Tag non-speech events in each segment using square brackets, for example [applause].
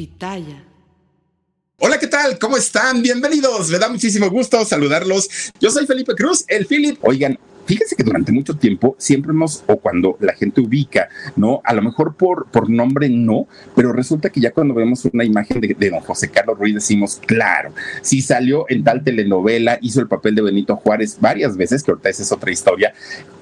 Pitaya. Hola, ¿qué tal? ¿Cómo están? Bienvenidos. Me da muchísimo gusto saludarlos. Yo soy Felipe Cruz, el Philip. Oigan, fíjense que durante mucho tiempo siempre hemos, o cuando la gente ubica, ¿no? A lo mejor por, por nombre no, pero resulta que ya cuando vemos una imagen de, don José Carlos Ruiz decimos, claro, si salió en tal telenovela, hizo el papel de Benito Juárez varias veces, que ahorita esa es otra historia.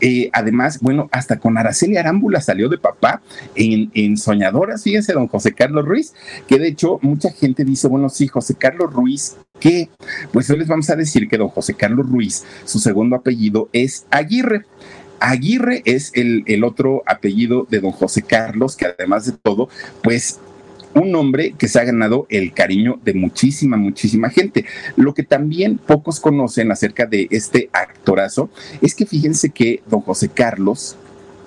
Eh, además, bueno, hasta con Araceli Arámbula salió de papá en, en Soñadoras, fíjense, don José Carlos Ruiz, que de hecho mucha gente dice, bueno, sí, José Carlos Ruiz ¿Qué? Pues hoy les vamos a decir que don José Carlos Ruiz, su segundo apellido es Aguirre. Aguirre es el, el otro apellido de don José Carlos, que además de todo, pues un hombre que se ha ganado el cariño de muchísima, muchísima gente. Lo que también pocos conocen acerca de este actorazo es que fíjense que don José Carlos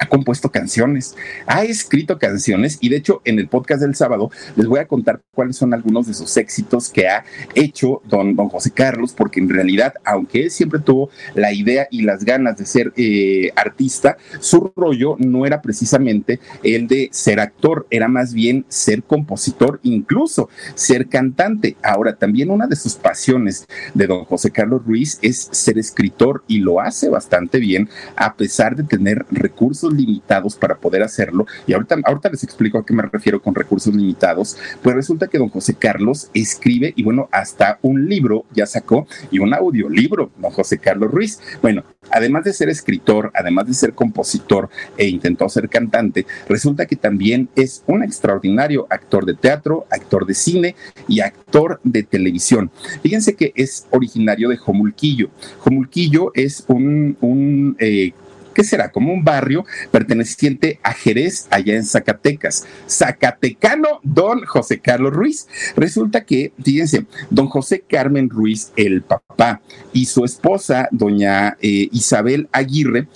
ha compuesto canciones, ha escrito canciones y de hecho en el podcast del sábado les voy a contar cuáles son algunos de sus éxitos que ha hecho don, don José Carlos, porque en realidad, aunque él siempre tuvo la idea y las ganas de ser eh, artista, su rollo no era precisamente el de ser actor, era más bien ser compositor, incluso ser cantante. Ahora, también una de sus pasiones de don José Carlos Ruiz es ser escritor y lo hace bastante bien a pesar de tener recursos limitados para poder hacerlo, y ahorita, ahorita les explico a qué me refiero con recursos limitados, pues resulta que don José Carlos escribe, y bueno, hasta un libro ya sacó, y un audiolibro, don José Carlos Ruiz. Bueno, además de ser escritor, además de ser compositor e intentó ser cantante, resulta que también es un extraordinario actor de teatro, actor de cine y actor de televisión. Fíjense que es originario de Jomulquillo. Jomulquillo es un, eh, ¿qué será? Como un barrio perteneciente a Jerez, allá en Zacatecas. Zacatecano, don José Carlos Ruiz. Resulta que, fíjense, don José Carmen Ruiz, el papá, y su esposa, doña eh, Isabel Aguirre,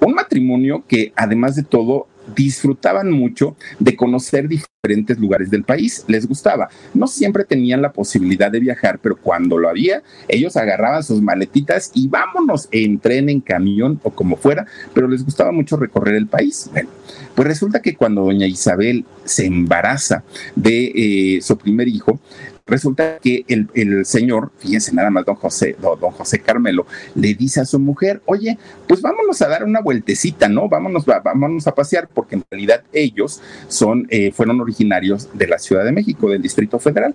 un matrimonio que además de todo disfrutaban mucho de conocer diferentes lugares del país, les gustaba. No siempre tenían la posibilidad de viajar, pero cuando lo había, ellos agarraban sus maletitas y vámonos en tren, en camión o como fuera, pero les gustaba mucho recorrer el país. Bueno, pues resulta que cuando doña Isabel se embaraza de eh, su primer hijo, Resulta que el, señor, fíjense nada más, don José, don, José Carmelo, le dice a su mujer, oye, pues vámonos a dar una vueltecita, ¿no? Vámonos, vámonos a pasear, porque en realidad ellos son, eh, fueron originarios de la Ciudad de México, del Distrito Federal.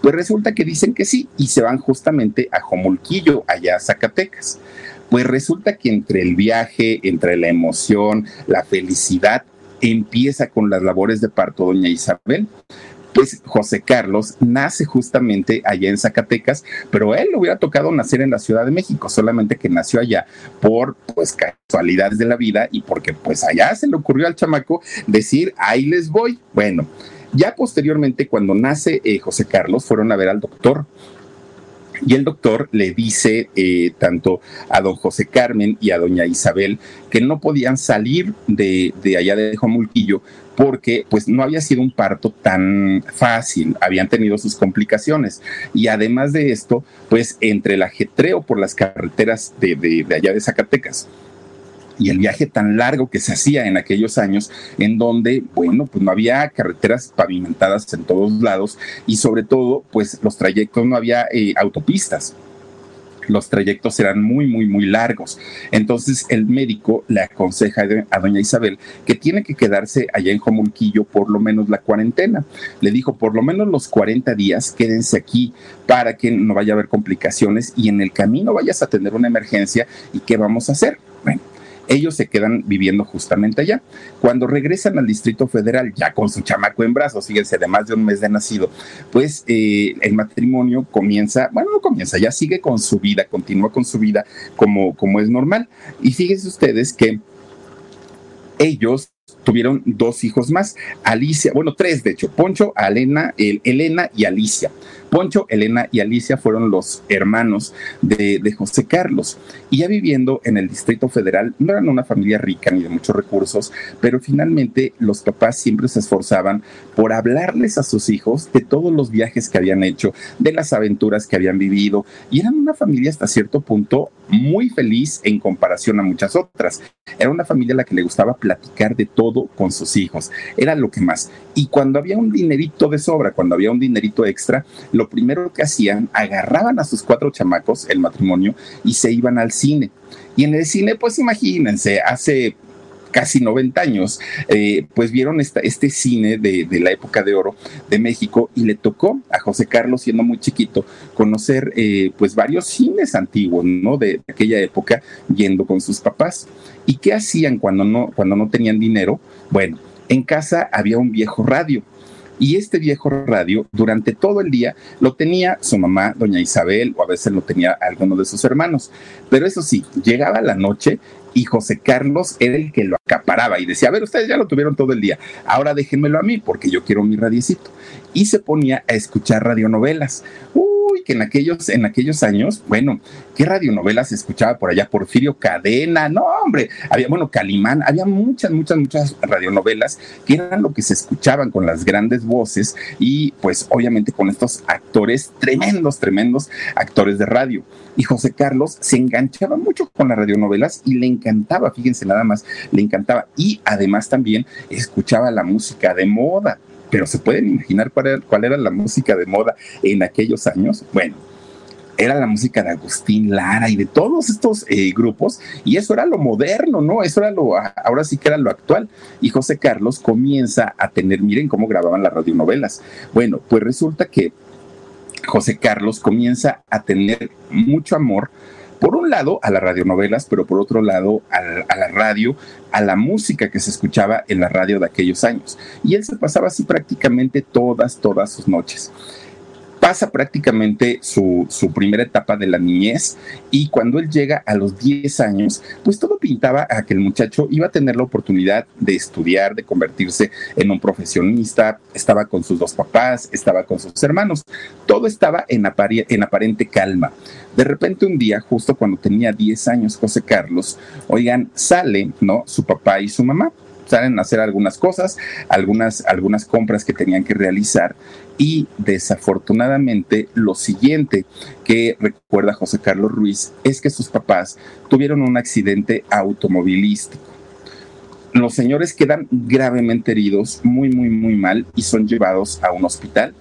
Pues resulta que dicen que sí y se van justamente a Jomulquillo, allá a Zacatecas. Pues resulta que entre el viaje, entre la emoción, la felicidad, empieza con las labores de parto doña Isabel pues José Carlos nace justamente allá en Zacatecas, pero él le hubiera tocado nacer en la Ciudad de México, solamente que nació allá por pues casualidades de la vida y porque pues allá se le ocurrió al chamaco decir, ahí les voy. Bueno, ya posteriormente cuando nace eh, José Carlos fueron a ver al doctor y el doctor le dice eh, tanto a don José Carmen y a doña Isabel que no podían salir de, de allá de Jomulquillo porque pues no había sido un parto tan fácil, habían tenido sus complicaciones y además de esto, pues entre el ajetreo por las carreteras de, de, allá de Zacatecas, y el viaje tan largo que se hacía en aquellos años, en donde, bueno, pues no había carreteras pavimentadas en todos lados y sobre todo, pues los trayectos no había eh, autopistas. Los trayectos eran muy, muy, muy largos. Entonces el médico le aconseja a doña Isabel que tiene que quedarse allá en Jomulquillo por lo menos la cuarentena. Le dijo, por lo menos los 40 días quédense aquí para que no vaya a haber complicaciones y en el camino vayas a tener una emergencia y qué vamos a hacer. Bueno, ellos se quedan viviendo justamente allá. Cuando regresan al Distrito Federal, ya con su chamaco en brazos, fíjense, de más de un mes de nacido, pues eh, el matrimonio comienza, bueno, no comienza, ya sigue con su vida, continúa con su vida como, como es normal. Y fíjense ustedes que ellos tuvieron dos hijos más, Alicia, bueno, tres de hecho, Poncho, Elena, Elena y Alicia. Poncho, Elena y Alicia fueron los hermanos de, José Carlos. Y ya viviendo en el Distrito Federal, no eran una familia rica ni de muchos recursos, pero finalmente los papás siempre se esforzaban por hablarles a sus hijos de todos los viajes que habían hecho, de las aventuras que habían vivido. Y eran una familia hasta cierto punto muy feliz en comparación a muchas otras. Era una familia a la que le gustaba platicar de todo con sus hijos. Era lo que más. Y cuando había un dinerito de sobra, cuando había un dinerito extra, lo primero que hacían, agarraban a sus cuatro chamacos, el matrimonio, y se iban al cine. Y en el cine, pues imagínense, hace casi 90 años, eh, pues vieron este cine de, la época de oro de México y le tocó a José Carlos, siendo muy chiquito, conocer eh, pues varios cines antiguos, ¿no? De, aquella época, yendo con sus papás. ¿Y qué hacían cuando no, cuando no tenían dinero? Bueno, en casa había un viejo radio y este viejo radio, durante todo el día, lo tenía su mamá, doña Isabel, o a veces lo tenía alguno de sus hermanos. Pero eso sí, llegaba la noche y José Carlos era el que lo acaparaba y decía, a ver, ustedes ya lo tuvieron todo el día, ahora déjenmelo a mí porque yo quiero mi radiecito. Y se ponía a escuchar radionovelas que en aquellos, en aquellos años, bueno, ¿qué radionovelas escuchaba por allá? Porfirio Cadena, no, hombre, había, bueno, Calimán, había muchas, muchas, muchas radionovelas que eran lo que se escuchaban con las grandes voces y pues obviamente con estos actores tremendos, tremendos actores de radio. Y José Carlos se enganchaba mucho con las radionovelas y le encantaba, fíjense nada más, le encantaba. Y además también escuchaba la música de moda pero ¿se pueden imaginar cuál era, la música de moda en aquellos años? Bueno, era la música de Agustín Lara y de todos estos eh, grupos, y eso era lo moderno, ¿no? Eso era lo, ahora sí que era lo actual. Y José Carlos comienza a tener, miren cómo grababan las radionovelas. Bueno, pues resulta que José Carlos comienza a tener mucho amor por un lado a las radionovelas, pero por otro lado a, la radio, a la música que se escuchaba en la radio de aquellos años. Y él se pasaba así prácticamente todas, todas sus noches pasa prácticamente su, primera etapa de la niñez y cuando él llega a los 10 años, pues todo pintaba a que el muchacho iba a tener la oportunidad de estudiar, de convertirse en un profesionista, estaba con sus dos papás, estaba con sus hermanos, todo estaba en, en aparente calma. De repente un día, justo cuando tenía 10 años José Carlos, oigan, sale, ¿no? Su papá y su mamá salen a hacer algunas cosas, algunas, algunas compras que tenían que realizar y desafortunadamente lo siguiente que recuerda José Carlos Ruiz es que sus papás tuvieron un accidente automovilístico. Los señores quedan gravemente heridos, muy, muy, muy mal y son llevados a un hospital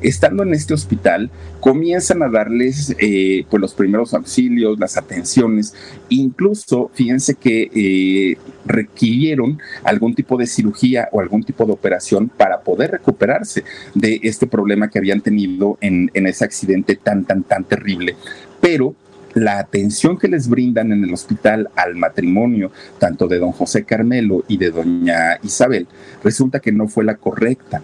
Estando en este hospital, comienzan a darles eh, pues los primeros auxilios, las atenciones, incluso fíjense que eh, requirieron algún tipo de cirugía o algún tipo de operación para poder recuperarse de este problema que habían tenido en, en ese accidente tan, tan, tan terrible. Pero la atención que les brindan en el hospital al matrimonio, tanto de don José Carmelo y de doña Isabel, resulta que no fue la correcta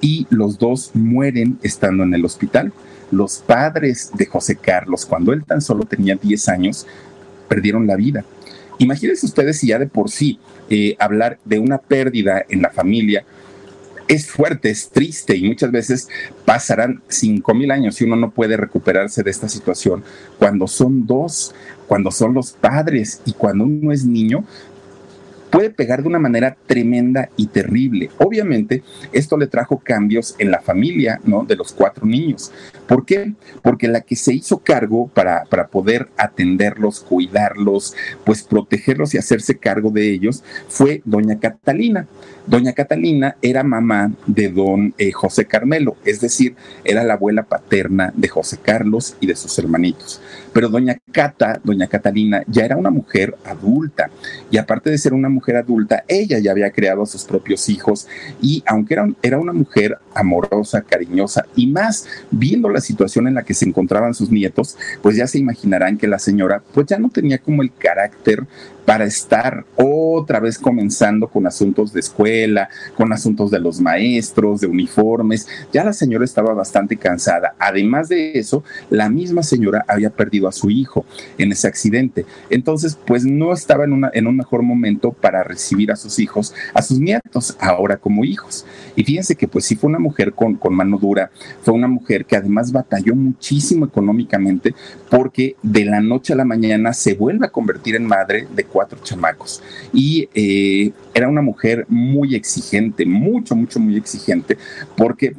y los dos mueren estando en el hospital. Los padres de José Carlos, cuando él tan solo tenía 10 años, perdieron la vida. Imagínense ustedes si ya de por sí eh, hablar de una pérdida en la familia es fuerte, es triste y muchas veces pasarán cinco mil años y uno no puede recuperarse de esta situación cuando son dos, cuando son los padres y cuando uno es niño, puede pegar de una manera tremenda y terrible. Obviamente, esto le trajo cambios en la familia, ¿no? De los cuatro niños. ¿Por qué? Porque la que se hizo cargo para, para poder atenderlos, cuidarlos, pues protegerlos y hacerse cargo de ellos fue doña Catalina. Doña Catalina era mamá de don eh, José Carmelo, es decir, era la abuela paterna de José Carlos y de sus hermanitos. Pero doña Cata, doña Catalina, ya era una mujer adulta y aparte de ser una mujer adulta, ella ya había creado a sus propios hijos y aunque era, era una mujer amorosa, cariñosa y más viendo la situación en la que se encontraban sus nietos, pues ya se imaginarán que la señora pues ya no tenía como el carácter para estar otra vez comenzando con asuntos de escuela, con asuntos de los maestros, de uniformes. Ya la señora estaba bastante cansada. Además de eso, la misma señora había perdido a su hijo en ese accidente. Entonces, pues no estaba en, una, en un mejor momento para recibir a sus hijos, a sus nietos, ahora como hijos. Y fíjense que pues sí fue una mujer con, con mano dura, fue una mujer que además batalló muchísimo económicamente porque de la noche a la mañana se vuelve a convertir en madre de cuatro chamacos. Y eh, era una mujer muy exigente, mucho, mucho, muy exigente, porque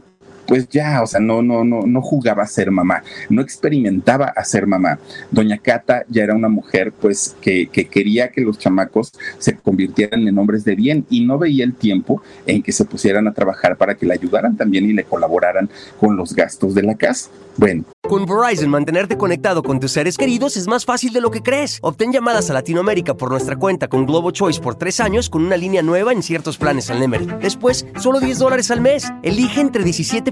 pues ya, o sea, no, no, no, no jugaba a ser mamá, no experimentaba a ser mamá. Doña Cata ya era una mujer, pues, que, que, quería que los chamacos se convirtieran en hombres de bien y no veía el tiempo en que se pusieran a trabajar para que le ayudaran también y le colaboraran con los gastos de la casa. Bueno. Con Verizon, mantenerte conectado con tus seres queridos es más fácil de lo que crees. Obtén llamadas a Latinoamérica por nuestra cuenta con Globo Choice por tres años con una línea nueva en ciertos planes al Nemery. Después, solo 10 dólares al mes. Elige entre 17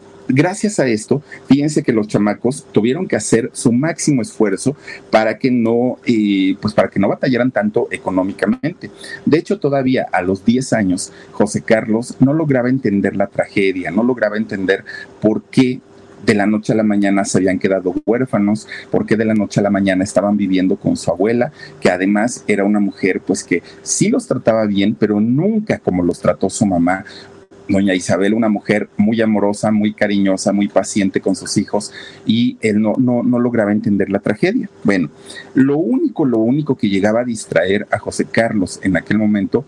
gracias a esto, fíjense que los chamacos tuvieron que hacer su máximo esfuerzo para que no, eh, pues para que no batallaran tanto económicamente. De hecho, todavía a los 10 años, José Carlos no lograba entender la tragedia, no lograba entender por qué de la noche a la mañana se habían quedado huérfanos, por qué de la noche a la mañana estaban viviendo con su abuela, que además era una mujer pues que sí los trataba bien, pero nunca como los trató su mamá doña Isabel, una mujer muy amorosa, muy cariñosa, muy paciente con sus hijos, y él no, no, no lograba entender la tragedia. Bueno, lo único, lo único que llegaba a distraer a José Carlos en aquel momento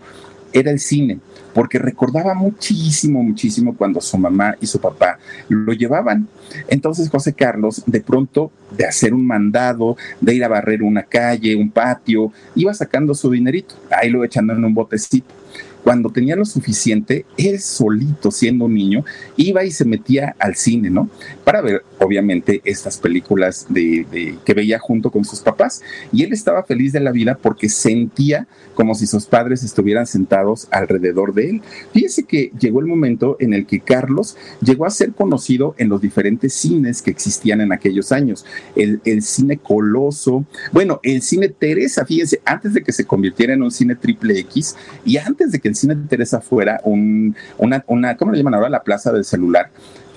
era el cine, porque recordaba muchísimo, muchísimo cuando su mamá y su papá lo llevaban. Entonces José Carlos, de pronto, de hacer un mandado, de ir a barrer una calle, un patio, iba sacando su dinerito, ahí lo echando en un botecito cuando tenía lo suficiente, él solito, siendo un niño, iba y se metía al cine, ¿no? Para ver, obviamente, estas películas de, que veía junto con sus papás. Y él estaba feliz de la vida porque sentía como si sus padres estuvieran sentados alrededor de él. Fíjese que llegó el momento en el que Carlos llegó a ser conocido en los diferentes cines que existían en aquellos años. El, el cine Coloso, bueno, el cine Teresa, fíjense, antes de que se convirtiera en un cine triple X y antes de que cine de Teresa fuera un, una, ¿cómo le llaman ahora? La plaza del celular.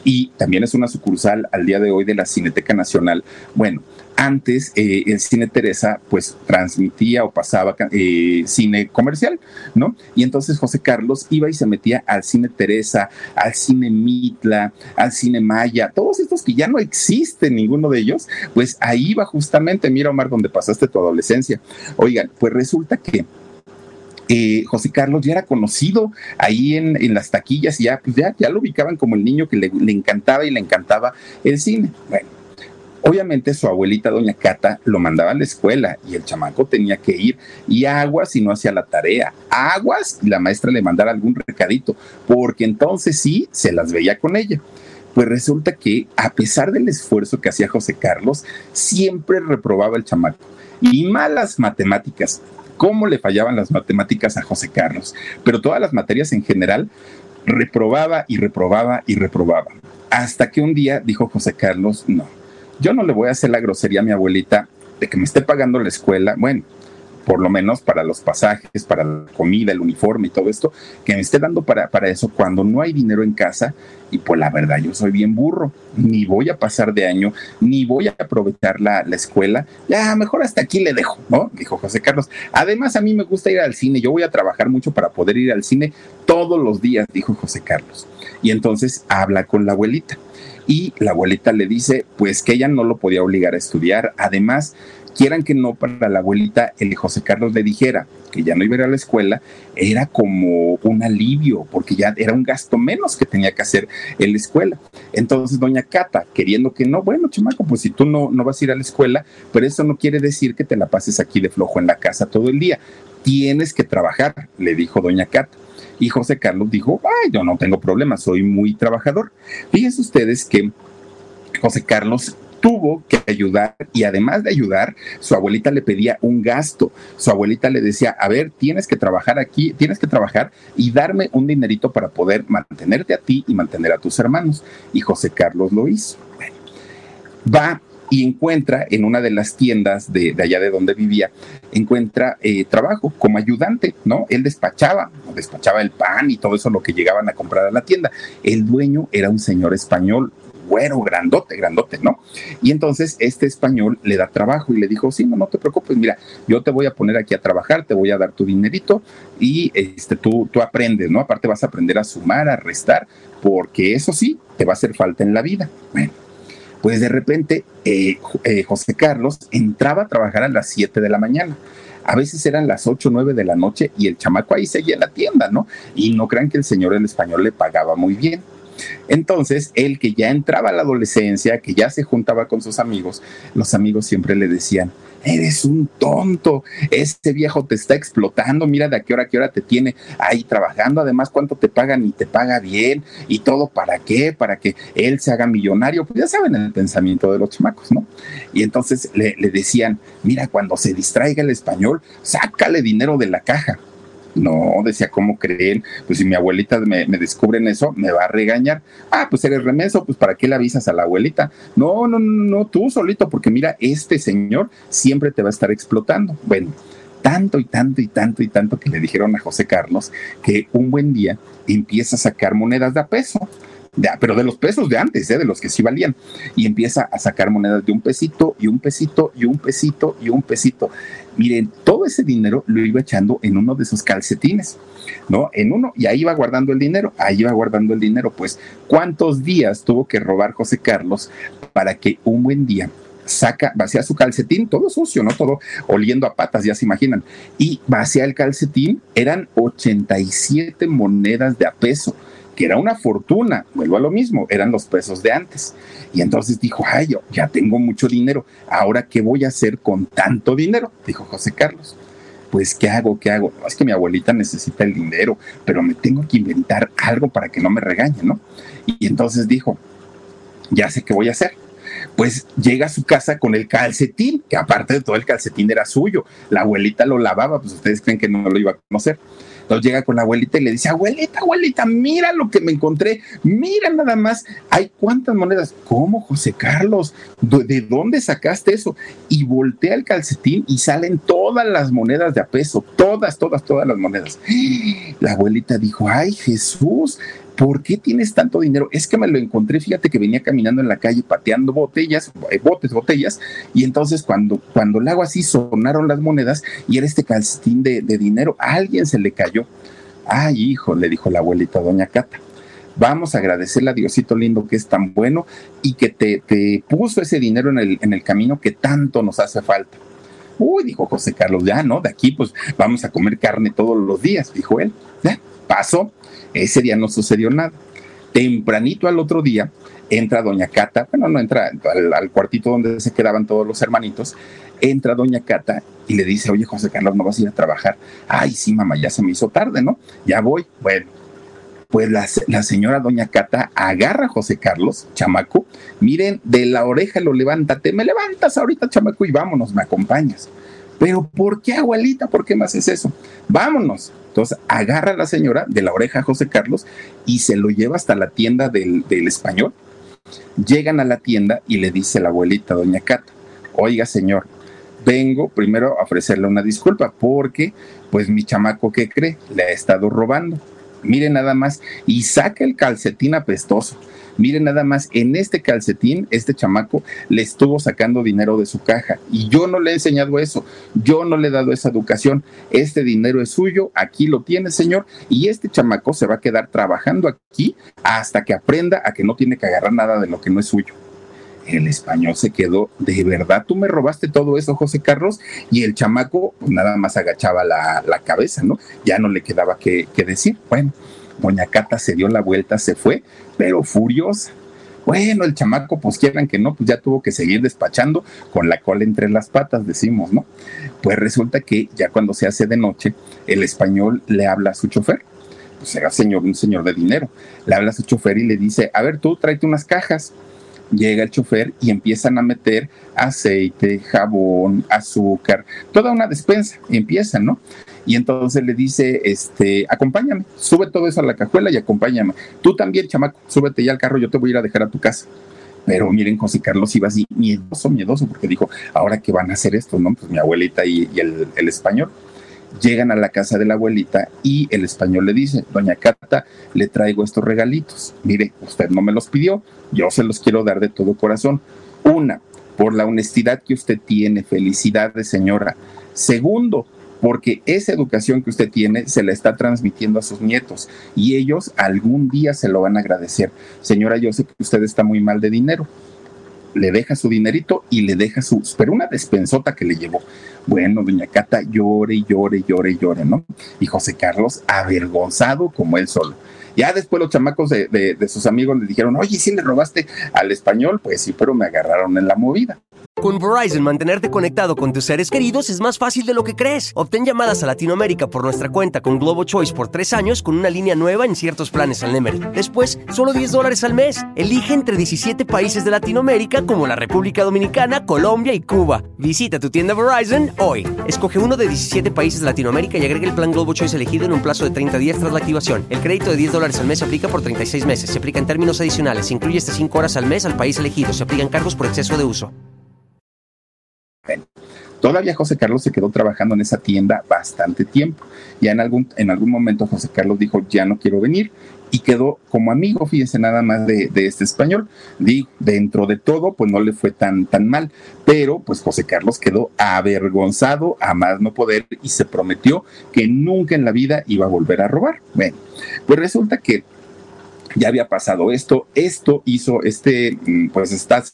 Y también es una sucursal al día de hoy de la Cineteca Nacional. Bueno, antes eh, el cine Teresa pues transmitía o pasaba eh, cine comercial, ¿no? Y entonces José Carlos iba y se metía al cine Teresa, al cine Mitla, al cine Maya, todos estos que ya no existen ninguno de ellos, pues ahí iba justamente, mira Omar, donde pasaste tu adolescencia. Oigan, pues resulta que José Carlos ya era conocido ahí en, las taquillas y ya, pues ya, ya, lo ubicaban como el niño que le, encantaba y le encantaba el cine. Bueno, obviamente su abuelita, doña Cata, lo mandaba a la escuela y el chamaco tenía que ir y aguas si no hacía la tarea, aguas y la maestra le mandara algún recadito, porque entonces sí se las veía con ella. Pues resulta que a pesar del esfuerzo que hacía José Carlos, siempre reprobaba el chamaco. Y malas matemáticas, cómo le fallaban las matemáticas a José Carlos, pero todas las materias en general reprobaba y reprobaba y reprobaba. Hasta que un día dijo José Carlos, no, yo no le voy a hacer la grosería a mi abuelita de que me esté pagando la escuela. Bueno, por lo menos para los pasajes, para la comida, el uniforme y todo esto, que me esté dando para, para eso cuando no hay dinero en casa. Y pues la verdad, yo soy bien burro, ni voy a pasar de año, ni voy a aprovechar la, la escuela. Ya, mejor hasta aquí le dejo, ¿no? Dijo José Carlos. Además, a mí me gusta ir al cine, yo voy a trabajar mucho para poder ir al cine todos los días, dijo José Carlos. Y entonces habla con la abuelita y la abuelita le dice pues que ella no lo podía obligar a estudiar, además quieran que no, para la abuelita, el José Carlos le dijera que ya no iba a ir a la escuela, era como un alivio, porque ya era un gasto menos que tenía que hacer en la escuela. Entonces, doña Cata, queriendo que no, bueno, chamaco, pues si tú no, no vas a ir a la escuela, pero eso no quiere decir que te la pases aquí de flojo en la casa todo el día. Tienes que trabajar, le dijo doña Cata. Y José Carlos dijo, ay, yo no tengo problema, soy muy trabajador. Fíjense ustedes que José Carlos tuvo que ayudar y además de ayudar, su abuelita le pedía un gasto. Su abuelita le decía, a ver, tienes que trabajar aquí, tienes que trabajar y darme un dinerito para poder mantenerte a ti y mantener a tus hermanos. Y José Carlos lo hizo. va y encuentra en una de las tiendas de, allá de donde vivía, encuentra eh, trabajo como ayudante, ¿no? Él despachaba, despachaba el pan y todo eso lo que llegaban a comprar a la tienda. El dueño era un señor español, güero, grandote, grandote, ¿no? Y entonces este español le da trabajo y le dijo, sí, no, no te preocupes, mira, yo te voy a poner aquí a trabajar, te voy a dar tu dinerito y este, tú, tú aprendes, ¿no? Aparte vas a aprender a sumar, a restar, porque eso sí, te va a hacer falta en la vida. Bueno pues de repente eh, eh, José Carlos entraba a trabajar a las 7 de la mañana. A veces eran las 8 o 9 de la noche y el chamaco ahí seguía en la tienda, ¿no? Y no crean que el señor el español le pagaba muy bien. Entonces, él que ya entraba a la adolescencia, que ya se juntaba con sus amigos, los amigos siempre le decían, eres un tonto, este viejo te está explotando, mira de a qué hora a qué hora te tiene ahí trabajando, además cuánto te pagan y te paga bien y todo para qué, para que él se haga millonario, pues ya saben el pensamiento de los chamacos, ¿no? Y entonces le, le decían, mira, cuando se distraiga el español, sácale dinero de la caja. No, decía, ¿cómo creen? Pues si mi abuelita me, me, descubren eso, me va a regañar. Ah, pues eres remeso, pues ¿para qué le avisas a la abuelita? No, no, no, no, tú solito, porque mira, este señor siempre te va a estar explotando. Bueno, tanto y tanto y tanto y tanto que le dijeron a José Carlos que un buen día empieza a sacar monedas de a peso. De, pero de los pesos de antes, ¿eh? de los que sí valían. Y empieza a sacar monedas de un pesito y un pesito y un pesito y un pesito. Miren, todo ese dinero lo iba echando en uno de esos calcetines, ¿no? En uno, y ahí iba guardando el dinero, ahí iba guardando el dinero. Pues, ¿cuántos días tuvo que robar José Carlos para que un buen día saca, vacía su calcetín, todo sucio, ¿no? Todo oliendo a patas, ya se imaginan. Y vacía el calcetín, eran 87 monedas de a peso que era una fortuna, vuelvo a lo mismo, eran los pesos de antes. Y entonces dijo, ay, yo ya tengo mucho dinero, ahora qué voy a hacer con tanto dinero, dijo José Carlos. Pues, ¿qué hago? ¿Qué hago? es que mi abuelita necesita el dinero, pero me tengo que inventar algo para que no me regañe, ¿no? Y entonces dijo, ya sé qué voy a hacer pues llega a su casa con el calcetín, que aparte de todo el calcetín era suyo. La abuelita lo lavaba, pues ustedes creen que no lo iba a conocer. Entonces llega con la abuelita y le dice, abuelita, abuelita, mira lo que me encontré, mira nada más, hay cuántas monedas. ¿Cómo, José Carlos? ¿De dónde sacaste eso? Y voltea el calcetín y salen todas las monedas de a peso, todas, todas, todas las monedas. La abuelita dijo, ay Jesús, ¿por qué tienes tanto dinero? Es que me lo encontré, fíjate que venía caminando en la calle pateando botellas, eh, botes, botellas, y entonces cuando, cuando le hago así sonaron las monedas y era este calcetín de, dinero, a alguien se le cayó. Ay, hijo, le dijo la abuelita doña Cata. Vamos a agradecerle a Diosito lindo que es tan bueno y que te, te puso ese dinero en el, en el camino que tanto nos hace falta. Uy, dijo José Carlos, ya, ¿no? De aquí pues vamos a comer carne todos los días, dijo él. Ya, pasó. Ese día no sucedió nada. Tempranito al otro día entra doña Cata, bueno, no entra al, cuartito donde se quedaban todos los hermanitos, entra doña Cata y le dice, oye José Carlos, ¿no vas a ir a trabajar? Ay, sí, mamá, ya se me hizo tarde, ¿no? Ya voy. Bueno, pues la, la, señora doña Cata agarra a José Carlos, chamaco, miren, de la oreja lo levántate, me levantas ahorita, chamaco, y vámonos, me acompañas. Pero ¿por qué, abuelita? ¿Por qué me haces eso? Vámonos. Entonces agarra a la señora de la oreja a José Carlos y se lo lleva hasta la tienda del, español. Llegan a la tienda y le dice la abuelita, doña Cata, oiga señor, vengo primero a ofrecerle una disculpa porque pues mi chamaco, ¿qué cree? Le ha estado robando. Mire nada más y saca el calcetín apestoso Miren nada más, en este calcetín, este chamaco le estuvo sacando dinero de su caja y yo no le he enseñado eso, yo no le he dado esa educación. Este dinero es suyo, aquí lo tiene, señor, y este chamaco se va a quedar trabajando aquí hasta que aprenda a que no tiene que agarrar nada de lo que no es suyo. El español se quedó, ¿de verdad tú me robaste todo eso, José Carlos? Y el chamaco pues, nada más agachaba la, cabeza, ¿no? Ya no le quedaba que, que decir. Bueno, doña Cata se dio la vuelta, se fue, pero furiosa. Bueno, el chamaco, pues quieran que no, pues ya tuvo que seguir despachando con la cola entre las patas, decimos, ¿no? Pues resulta que ya cuando se hace de noche, el español le habla a su chofer, pues era señor, un señor de dinero, le habla a su chofer y le dice, a ver, tú tráete unas cajas. Llega el chofer y empiezan a meter aceite, jabón, azúcar, toda una despensa, y empiezan, ¿no? Y entonces le dice, este, acompáñame, sube todo eso a la cajuela y acompáñame. Tú también, chamaco, súbete ya al carro, yo te voy a ir a dejar a tu casa. Pero miren, José Carlos iba así, miedoso, miedoso, porque dijo, ahora qué van a hacer esto, ¿no? Pues mi abuelita y, el, el español llegan a la casa de la abuelita y el español le dice, doña Cata, le traigo estos regalitos. Mire, usted no me los pidió, yo se los quiero dar de todo corazón. Una, por la honestidad que usted tiene, felicidades señora. Segundo, porque esa educación que usted tiene se la está transmitiendo a sus nietos y ellos algún día se lo van a agradecer. Señora, yo sé que usted está muy mal de dinero. Le deja su dinerito y le deja su, pero una despensota que le llevó. Bueno, doña Cata llore, llore, llore, llore, ¿no? Y José Carlos avergonzado como él solo. Ya después los chamacos de, de, sus amigos le dijeron, oye, si le robaste al español, pues sí, pero me agarraron en la movida. Con Verizon, mantenerte conectado con tus seres queridos es más fácil de lo que crees. Obtén llamadas a Latinoamérica por nuestra cuenta con Globo Choice por tres años con una línea nueva en ciertos planes al Nemery. Después, solo 10 dólares al mes. Elige entre 17 países de Latinoamérica como la República Dominicana, Colombia y Cuba. Visita tu tienda Verizon hoy. Escoge uno de 17 países de Latinoamérica y agrega el plan Globo Choice elegido en un plazo de 30 días tras la activación. El crédito de 10 dólares al mes se aplica por 36 meses. Se aplica en términos adicionales. Se incluye hasta 5 horas al mes al país elegido. Se aplican cargos por exceso de uso. Todavía José Carlos se quedó trabajando en esa tienda bastante tiempo. Ya en algún, en algún momento José Carlos dijo, ya no quiero venir, y quedó como amigo, fíjense nada más de, este español. Digo, dentro de todo, pues no le fue tan, tan mal, pero pues José Carlos quedó avergonzado a más no poder y se prometió que nunca en la vida iba a volver a robar. Bueno, pues resulta que ya había pasado esto, esto hizo este, mm, pues estas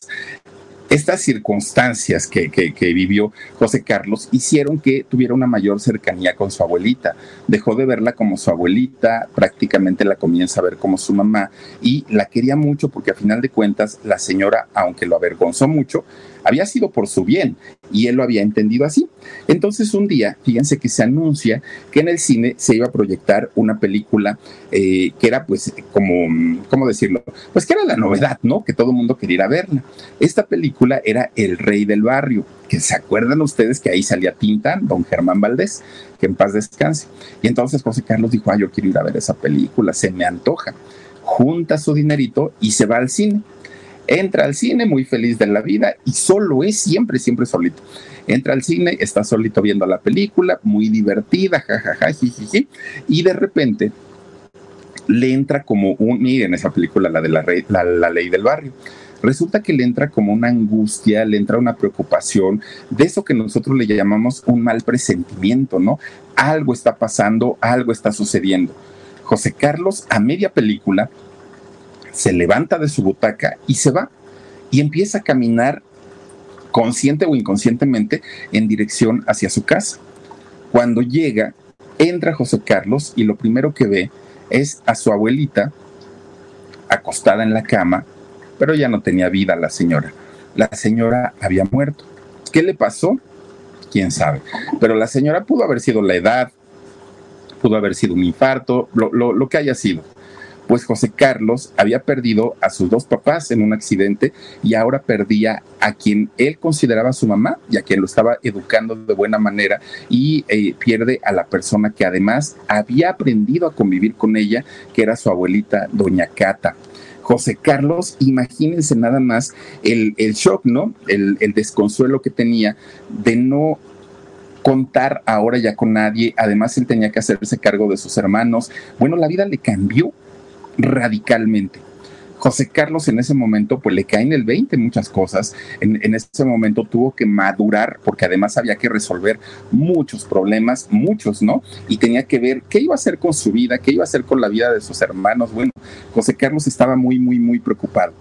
estas circunstancias que, vivió José Carlos hicieron que tuviera una mayor cercanía con su abuelita. Dejó de verla como su abuelita, prácticamente la comienza a ver como su mamá y la quería mucho porque a final de cuentas la señora, aunque lo avergonzó mucho, había sido por su bien y él lo había entendido así. Entonces un día, fíjense que se anuncia que en el cine se iba a proyectar una película eh, que era pues como, ¿cómo decirlo? Pues que era la novedad, ¿no? Que todo el mundo quería verla. Esta película era El Rey del Barrio, que se acuerdan ustedes que ahí salía Tintan, don Germán Valdés, que en paz descanse. Y entonces José Carlos dijo, ah, yo quiero ir a ver esa película, se me antoja. Junta su dinerito y se va al cine entra al cine muy feliz de la vida y solo es siempre, siempre solito. Entra al cine, está solito viendo la película, muy divertida, jajaja, y de repente le entra como un, miren esa película, la de la, la ley del barrio, resulta que le entra como una angustia, le entra una preocupación de eso que nosotros le llamamos un mal presentimiento, ¿no? Algo está pasando, algo está sucediendo. José Carlos, a media película, se levanta de su butaca y se va y empieza a caminar consciente o inconscientemente en dirección hacia su casa. Cuando llega, entra José Carlos y lo primero que ve es a su abuelita acostada en la cama, pero ya no tenía vida la señora. La señora había muerto. ¿Qué le pasó? Quién sabe. Pero la señora pudo haber sido la edad, pudo haber sido un infarto, lo, lo que haya sido pues José Carlos había perdido a sus dos papás en un accidente y ahora perdía a quien él consideraba su mamá y a quien lo estaba educando de buena manera y eh, pierde a la persona que además había aprendido a convivir con ella, que era su abuelita, doña Cata. José Carlos, imagínense nada más el, shock, ¿no? El, el desconsuelo que tenía de no contar ahora ya con nadie. Además, él tenía que hacerse cargo de sus hermanos. Bueno, la vida le cambió radicalmente. José Carlos en ese momento pues le caen el 20 muchas cosas. En, ese momento tuvo que madurar porque además había que resolver muchos problemas, muchos, ¿no? Y tenía que ver qué iba a hacer con su vida, qué iba a hacer con la vida de sus hermanos. Bueno, José Carlos estaba muy, muy, muy preocupado.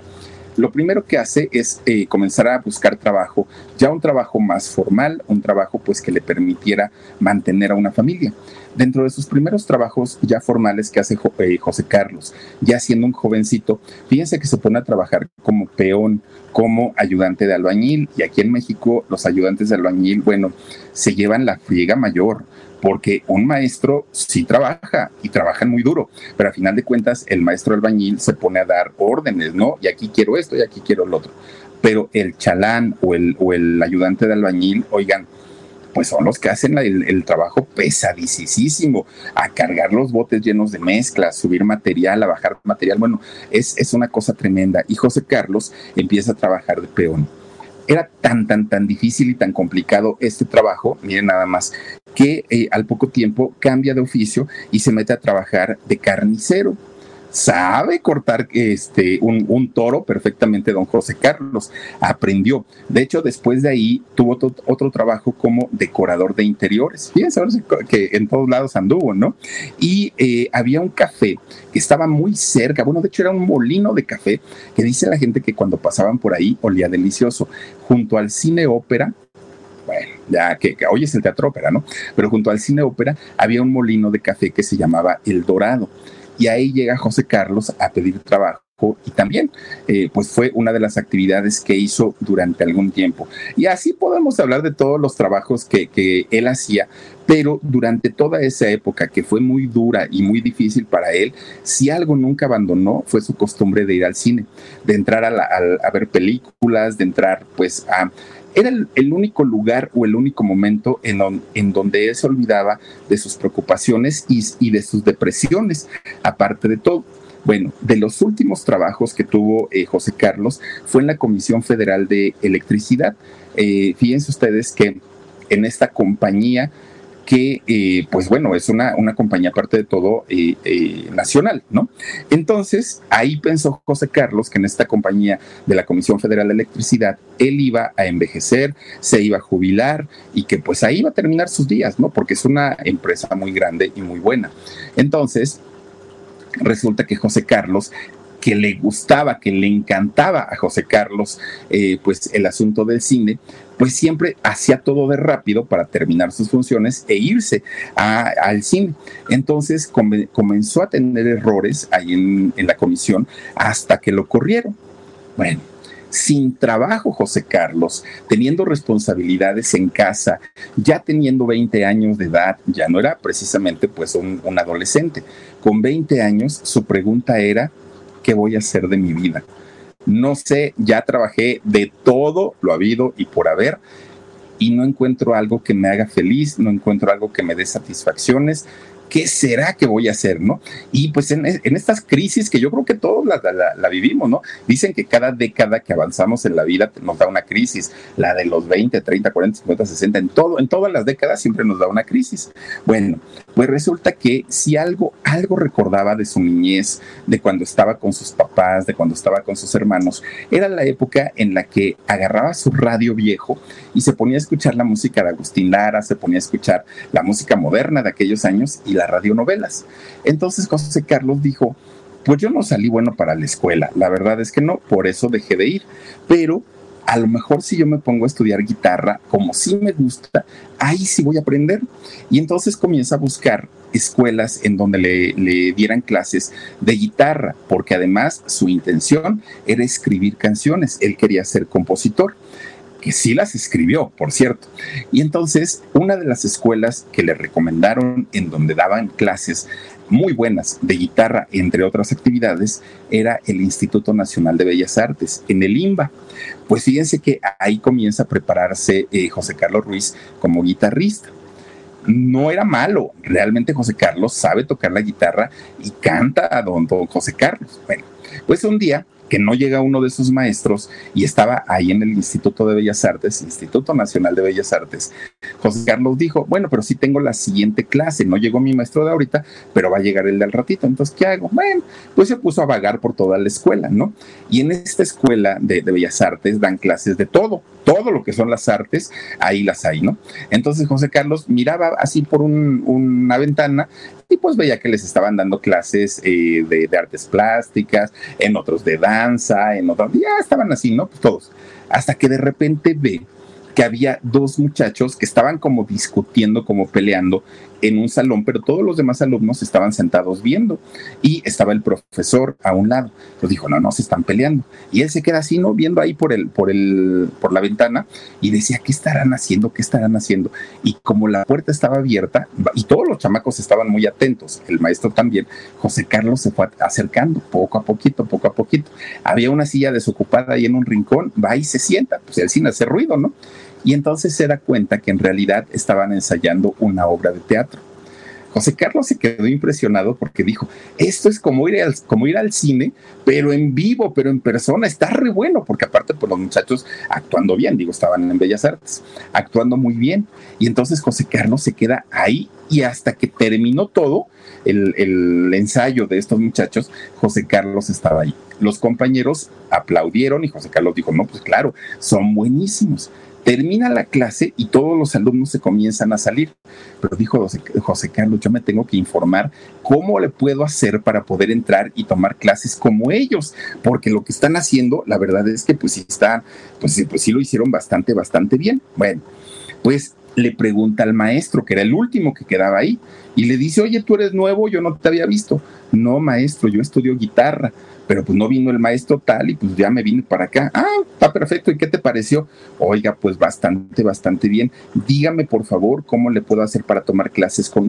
Lo primero que hace es eh, comenzar a buscar trabajo, ya un trabajo más formal, un trabajo pues que le permitiera mantener a una familia. Dentro de sus primeros trabajos ya formales que hace eh, José Carlos, ya siendo un jovencito, fíjense que se pone a trabajar como peón, como ayudante de albañil, y aquí en México los ayudantes de albañil, bueno, se llevan la friega mayor, porque un maestro sí trabaja y trabaja muy duro, pero a final de cuentas el maestro albañil se pone a dar órdenes, ¿no? Y aquí quiero esto y aquí quiero lo otro. Pero el chalán o el, o el ayudante de albañil, oigan, pues son los que hacen el, trabajo pesadísimo, a cargar los botes llenos de mezclas, subir material, a bajar material. Bueno, es, es una cosa tremenda. Y José Carlos empieza a trabajar de peón. Era tan, tan, tan difícil y tan complicado este trabajo, miren nada más, que eh, al poco tiempo cambia de oficio y se mete a trabajar de carnicero sabe cortar este, un, toro perfectamente don José Carlos, aprendió. De hecho, después de ahí tuvo otro, trabajo como decorador de interiores. Fíjense que en todos lados anduvo, ¿no? Y eh, había un café que estaba muy cerca, bueno, de hecho era un molino de café que dice la gente que cuando pasaban por ahí olía delicioso, junto al cine ópera, bueno, ya que, que, hoy es el teatro ópera, ¿no? Pero junto al cine ópera había un molino de café que se llamaba El Dorado y ahí llega José Carlos a pedir trabajo y también eh, pues fue una de las actividades que hizo durante algún tiempo. Y así podemos hablar de todos los trabajos que, que, él hacía, pero durante toda esa época que fue muy dura y muy difícil para él, si algo nunca abandonó fue su costumbre de ir al cine, de entrar a, a ver películas, de entrar pues a era el, único lugar o el único momento en, donde él se olvidaba de sus preocupaciones y, de sus depresiones, aparte de todo. Bueno, de los últimos trabajos que tuvo eh, José Carlos fue en la Comisión Federal de Electricidad. Eh, fíjense ustedes que en esta compañía que, eh, pues bueno, es una, una compañía aparte de todo eh, eh, nacional, ¿no? Entonces, ahí pensó José Carlos que en esta compañía de la Comisión Federal de Electricidad, él iba a envejecer, se iba a jubilar y que pues ahí iba a terminar sus días, ¿no? Porque es una empresa muy grande y muy buena. Entonces, resulta que José Carlos que le gustaba, que le encantaba a José Carlos, pues el asunto del cine, pues siempre hacía todo de rápido para terminar sus funciones e irse al cine. Entonces comenzó a tener errores ahí en, la comisión hasta que lo corrieron. Bueno, sin trabajo, José Carlos, teniendo responsabilidades en casa, ya teniendo 20 años de edad, ya no era precisamente pues un, adolescente. Con 20 años, su pregunta era, ¿qué voy a hacer de mi vida? No sé, ya trabajé de todo lo habido y por haber y no encuentro algo que me haga feliz, no encuentro algo que me dé satisfacciones, ¿qué será que voy a hacer, no? Y pues en, estas crisis que yo creo que todos la, vivimos, ¿no? Dicen que cada década que avanzamos en la vida nos da una crisis, la de los 20, 30, 40, 50, 60, en todo, en todas las décadas siempre nos da una crisis. Bueno, pues resulta que si algo, algo recordaba de su niñez, de cuando estaba con sus papás, de cuando estaba con sus hermanos, era la época en la que agarraba su radio viejo y se ponía a escuchar la música de Agustín Lara, se ponía a escuchar la música moderna de aquellos años y la radionovelas. Entonces José Carlos dijo, pues yo no salí bueno para la escuela, la verdad es que no, por eso dejé de ir, pero a lo mejor si yo me pongo a estudiar guitarra, como sí me gusta, ahí sí voy a aprender. Y entonces comienza a buscar escuelas en donde le, le, dieran clases de guitarra, porque además su intención era escribir canciones, él quería ser compositor que sí las escribió, por cierto. Y entonces, una de las escuelas que le recomendaron en donde daban clases muy buenas de guitarra, entre otras actividades, era el Instituto Nacional de Bellas Artes, en el IMBA. Pues fíjense que ahí comienza a prepararse eh, José Carlos Ruiz como guitarrista no era malo. Realmente José Carlos sabe tocar la guitarra y canta a don, don José Carlos. Bueno, pues un día que no llega uno de sus maestros y estaba ahí en el Instituto de Bellas Artes, Instituto Nacional de Bellas Artes. José Carlos dijo, bueno, pero sí tengo la siguiente clase, no llegó mi maestro de ahorita, pero va a llegar el del ratito, entonces, ¿qué hago? Bueno, pues se puso a vagar por toda la escuela, ¿no? Y en esta escuela de, de Bellas Artes dan clases de todo todo lo que son las artes, ahí las hay, ¿no? Entonces José Carlos miraba así por una ventana y pues veía que les estaban dando clases eh, de, artes plásticas, en otros de danza, en otros, ya estaban así, ¿no? Pues todos. Hasta que de repente ve que había dos muchachos que estaban como discutiendo, como peleando en un salón, pero todos los demás alumnos estaban sentados viendo y estaba el profesor a un lado. Dijo, no, no, se están peleando. Y él se queda así, ¿no? Viendo ahí por, el, por, el, por la ventana y decía, ¿qué estarán haciendo? ¿Qué estarán haciendo? Y como la puerta estaba abierta y todos los chamacos estaban muy atentos, el maestro también, José Carlos se fue acercando poco a poquito, poco a poquito. Había una silla desocupada ahí en un rincón, va y se sienta, pues sin hacer ruido, ¿no? Y entonces se da cuenta que en realidad estaban ensayando una obra de teatro. José Carlos se quedó impresionado porque dijo, esto es como ir al, como ir al cine, pero en vivo, pero en persona, está re bueno, porque aparte pues los muchachos actuando bien, digo, estaban en Bellas Artes, actuando muy bien. Y entonces José Carlos se queda ahí y hasta que terminó todo el, el ensayo de estos muchachos, José Carlos estaba ahí. Los compañeros aplaudieron y José Carlos dijo, no, pues claro, son buenísimos. Termina la clase y todos los alumnos se comienzan a salir. Pero dijo José, Carlos, yo me tengo que informar cómo le puedo hacer para poder entrar y tomar clases como ellos, porque lo que están haciendo, la verdad es que pues sí está, pues, pues sí lo hicieron bastante, bastante bien. Bueno, pues le pregunta al maestro, que era el último que quedaba ahí, y le dice, oye, tú eres nuevo, yo no te había visto. No, maestro, yo estudio guitarra pero pues no vino el maestro tal y pues ya me vine para acá. Ah, está perfecto. ¿Y qué te pareció? Oiga, pues bastante, bastante bien. Dígame por favor cómo le puedo hacer para tomar clases con...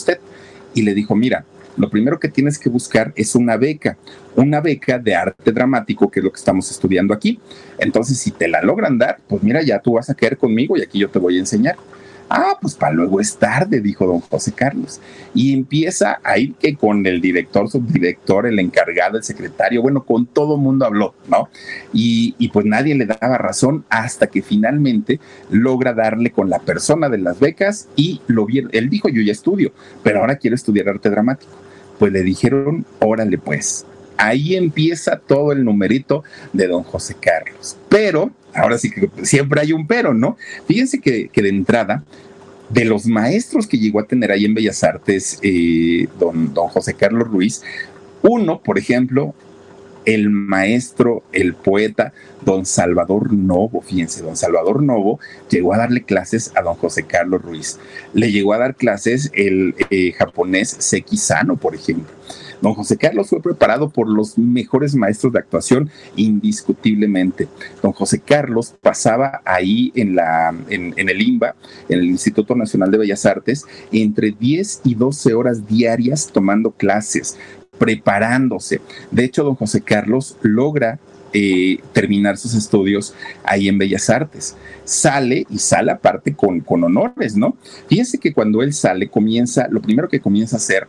Usted y le dijo, mira, lo primero que tienes que buscar es una beca, una beca de arte dramático, que es lo que estamos estudiando aquí. Entonces, si te la logran dar, pues mira, ya tú vas a quedar conmigo y aquí yo te voy a enseñar. Ah, pues para luego es tarde, dijo don José Carlos. Y empieza a ir que con el director, subdirector, el encargado, el secretario, bueno, con todo mundo habló, ¿no? Y, y pues nadie le daba razón hasta que finalmente logra darle con la persona de las becas y lo vieron. Él dijo, yo ya estudio, pero ahora quiero estudiar arte dramático. Pues le dijeron, órale pues, ahí empieza todo el numerito de don José Carlos. Pero, ahora sí que siempre hay un pero, ¿no? Fíjense que, de entrada, de los maestros que llegó a tener ahí en Bellas Artes, eh, don, don José Carlos Ruiz, uno, por ejemplo, el maestro, el poeta, don Salvador Novo, fíjense, don Salvador Novo llegó a darle clases a don José Carlos Ruiz. Le llegó a dar clases el eh, japonés Seki Sano, por ejemplo. Don José Carlos fue preparado por los mejores maestros de actuación, indiscutiblemente. Don José Carlos pasaba ahí en, la, en, el IMBA, en el Instituto Nacional de Bellas Artes, entre 10 y 12 horas diarias tomando clases preparándose. De hecho, don José Carlos logra eh, terminar sus estudios ahí en Bellas Artes. Sale y sale aparte con, con honores, ¿no? Fíjense que cuando él sale, comienza, lo primero que comienza a hacer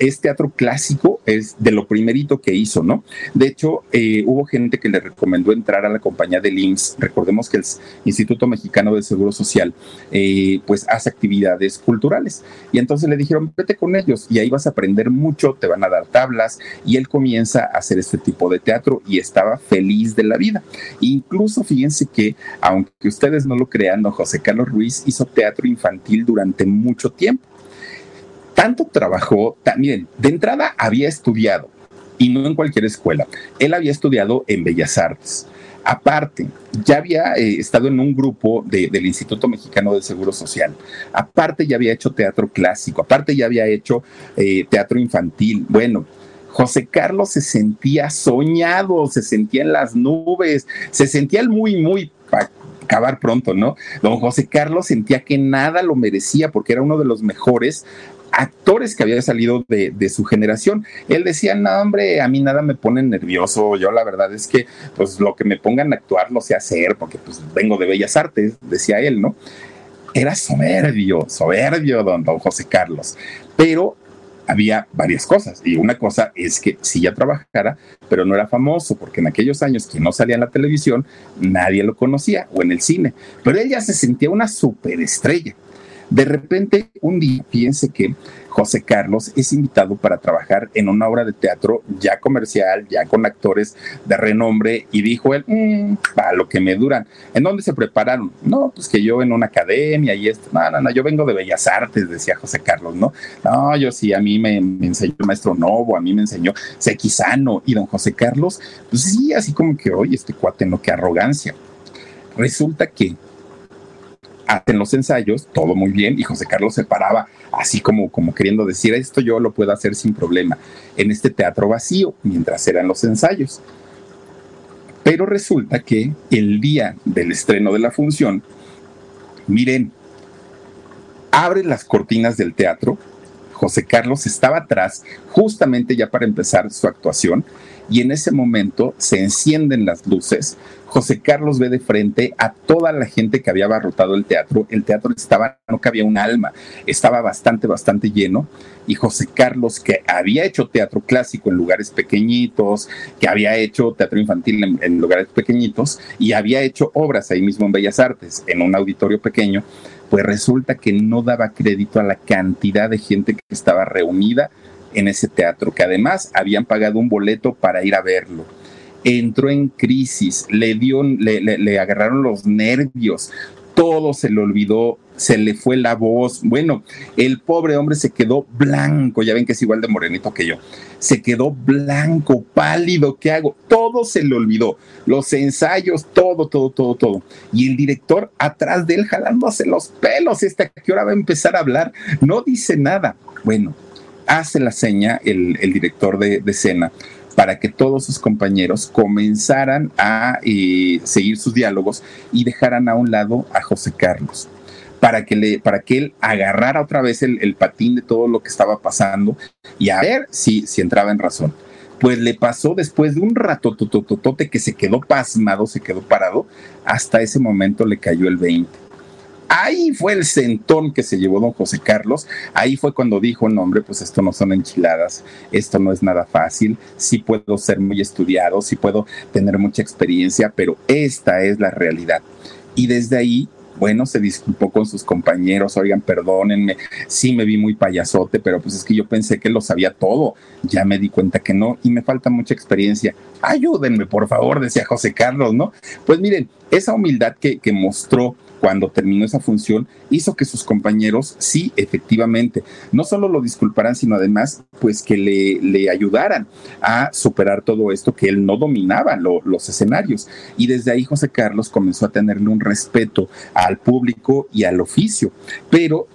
es teatro clásico, es de lo primerito que hizo, ¿no? De hecho, eh, hubo gente que le recomendó entrar a la compañía del IMSS. Recordemos que el Instituto Mexicano de Seguro Social, eh, pues hace actividades culturales. Y entonces le dijeron, vete con ellos y ahí vas a aprender mucho, te van a dar tablas. Y él comienza a hacer este tipo de teatro y estaba feliz feliz de la vida. Incluso fíjense que, aunque ustedes no lo crean, don José Carlos Ruiz hizo teatro infantil durante mucho tiempo. Tanto trabajó, también, de entrada había estudiado, y no en cualquier escuela, él había estudiado en Bellas Artes. Aparte, ya había eh, estado en un grupo del Instituto Mexicano de Seguro Social. Aparte, ya había hecho teatro clásico. Aparte, ya había hecho eh, teatro infantil. Bueno, José Carlos se sentía soñado, se sentía en las nubes, se sentía el muy, muy acabar pronto, ¿no? Don José Carlos sentía que nada lo merecía porque era uno de los mejores actores que habían salido de, de, su generación. Él decía, no, hombre, a mí nada me pone nervioso, yo la verdad es que pues lo que me pongan a actuar lo sé hacer, porque pues vengo de Bellas Artes, decía él, ¿no? Era soberbio, soberbio don, don José Carlos, pero había varias cosas. Y una cosa es que sí ya trabajara, pero no era famoso, porque en aquellos años que no salía en la televisión, nadie lo conocía o en el cine. Pero ella se sentía una superestrella. De repente, un día, fíjense que José Carlos es invitado para trabajar en una obra de teatro ya comercial, ya con actores de renombre, y dijo él, mmm, para lo que me duran. ¿En dónde se prepararon? No, pues que yo en una academia y esto. No, no, no, yo vengo de Bellas Artes, decía José Carlos, ¿no? No, yo sí, a mí me, enseñó el maestro Novo, a mí me enseñó Sequizano, y don José Carlos, pues sí, así como que, oye, este cuate, no, qué arrogancia. Resulta que hacen los ensayos, todo muy bien, y José Carlos se paraba así como, como queriendo decir, esto yo lo puedo hacer sin problema, en este teatro vacío, mientras eran los ensayos. Pero resulta que el día del estreno de la función, miren, abre las cortinas del teatro, José Carlos estaba atrás, justamente ya para empezar su actuación, y en ese momento se encienden las luces. José Carlos ve de frente a toda la gente que había abarrotado el teatro. El teatro estaba, no cabía un alma, estaba bastante, bastante lleno. Y José Carlos, que había hecho teatro clásico en lugares pequeñitos, que había hecho teatro infantil en, en lugares pequeñitos y había hecho obras ahí mismo en Bellas Artes, en un auditorio pequeño, pues resulta que no daba crédito a la cantidad de gente que estaba reunida en ese teatro, que además habían pagado un boleto para ir a verlo. Entró en crisis, le dio, le, agarraron los nervios, todo se le olvidó, se le fue la voz. Bueno, el pobre hombre se quedó blanco, ya ven que es igual de morenito que yo. Se quedó blanco, pálido, ¿qué hago? Todo se le olvidó. Los ensayos, todo, todo, todo, todo. Y el director atrás de él jalándose los pelos. ¿Esta qué hora va a empezar a hablar? No dice nada. Bueno, hace la seña el, director de, escena para que todos sus compañeros comenzaran a eh, seguir sus diálogos y dejaran a un lado a José Carlos. Para que, le, para que él agarrara otra vez el, patín de todo lo que estaba pasando y a ver si, si entraba en razón. Pues le pasó después de un rato que se quedó pasmado, se quedó parado, hasta ese momento le cayó el 20 Ahí fue el centón que se llevó don José Carlos. Ahí fue cuando dijo, no hombre, pues esto no son enchiladas, esto no es nada fácil, sí puedo ser muy estudiado, sí puedo tener mucha experiencia, pero esta es la realidad. Y desde ahí bueno, se disculpó con sus compañeros, oigan, perdónenme, sí me vi muy payasote, pero pues es que yo pensé que lo sabía todo, ya me di cuenta que no y me falta mucha experiencia. Ayúdenme, por favor, decía José Carlos, ¿no? Pues miren, esa humildad que, que mostró cuando terminó esa función, hizo que sus compañeros, sí, efectivamente, no solo lo disculparan, sino además, pues que le, ayudaran a superar todo esto, que él no dominaba los escenarios. Y desde ahí José Carlos comenzó a tenerle un respeto al público y al oficio. Pero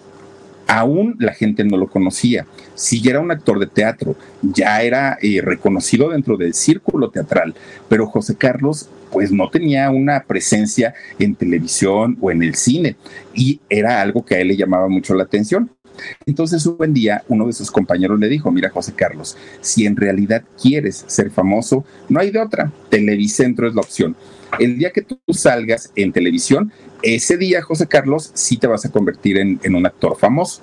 aún la gente no lo conocía. Si ya era un actor de teatro, ya era eh, reconocido dentro del círculo teatral, pero José Carlos pues no tenía una presencia en televisión o en el cine y era algo que a él le llamaba mucho la atención. Entonces un buen día uno de sus compañeros le dijo, mira José Carlos, si en realidad quieres ser famoso, no hay de otra, Televicentro es la opción. El día que tú salgas en televisión, ese día José Carlos sí te vas a convertir en, en un actor famoso.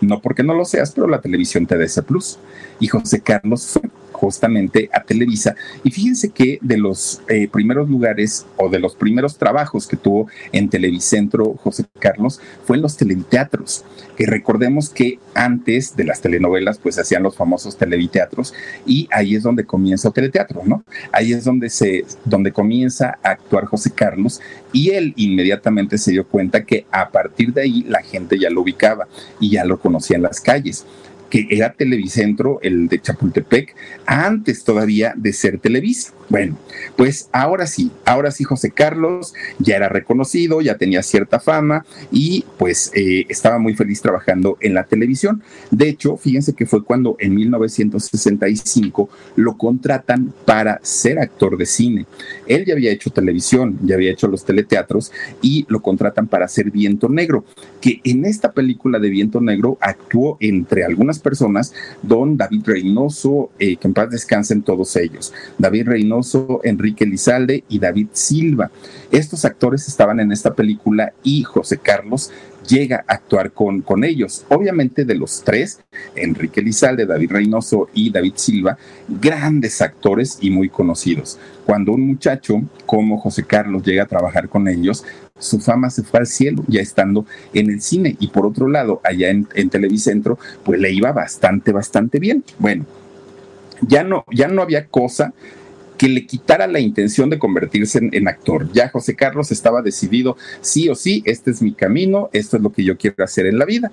No porque no lo seas, pero la televisión te da ese plus. Y José Carlos fue justamente a Televisa. Y fíjense que de los eh, primeros lugares o de los primeros trabajos que tuvo en Televicentro José Carlos fue en los televiteatros, que recordemos que antes de las telenovelas pues hacían los famosos televiteatros y ahí es donde comienza el teleteatro, ¿no? Ahí es donde se donde comienza a actuar José Carlos y él inmediatamente se dio cuenta que a partir de ahí la gente ya lo ubicaba y ya lo conocía en las calles que era Televicentro, el de Chapultepec, antes todavía de ser Televisa. Bueno, pues ahora sí, ahora sí José Carlos ya era reconocido, ya tenía cierta fama y pues eh, estaba muy feliz trabajando en la televisión. De hecho, fíjense que fue cuando en 1965 lo contratan para ser actor de cine. Él ya había hecho televisión, ya había hecho los teleteatros y lo contratan para hacer Viento Negro, que en esta película de Viento Negro actuó entre algunas personas don David Reynoso, eh, que en paz descansen todos ellos. David Reynoso, Enrique Lizalde y David Silva. Estos actores estaban en esta película y José Carlos llega a actuar con, con ellos. Obviamente de los tres, Enrique Lizalde, David Reynoso y David Silva, grandes actores y muy conocidos. Cuando un muchacho como José Carlos llega a trabajar con ellos, su fama se fue al cielo ya estando en el cine y por otro lado allá en, en Televicentro pues le iba bastante bastante bien bueno ya no ya no había cosa que le quitara la intención de convertirse en, actor. Ya José Carlos estaba decidido, sí o sí, este es mi camino, esto es lo que yo quiero hacer en la vida.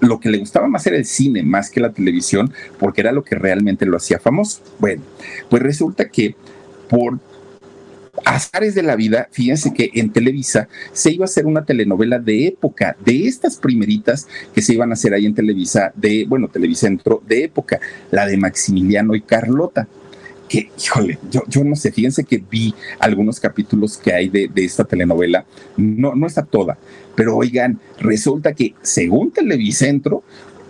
Lo que le gustaba más era el cine, más que la televisión, porque era lo que realmente lo hacía famoso. Bueno, pues resulta que por azares de la vida, fíjense que en Televisa se iba a hacer una telenovela de época, de estas primeritas que se iban a hacer ahí en Televisa, de, bueno, Televicentro de época, la de Maximiliano y Carlota que, híjole, yo, yo no sé, fíjense que vi algunos capítulos que hay de, de esta telenovela, no, no está toda, pero oigan, resulta que según Televicentro,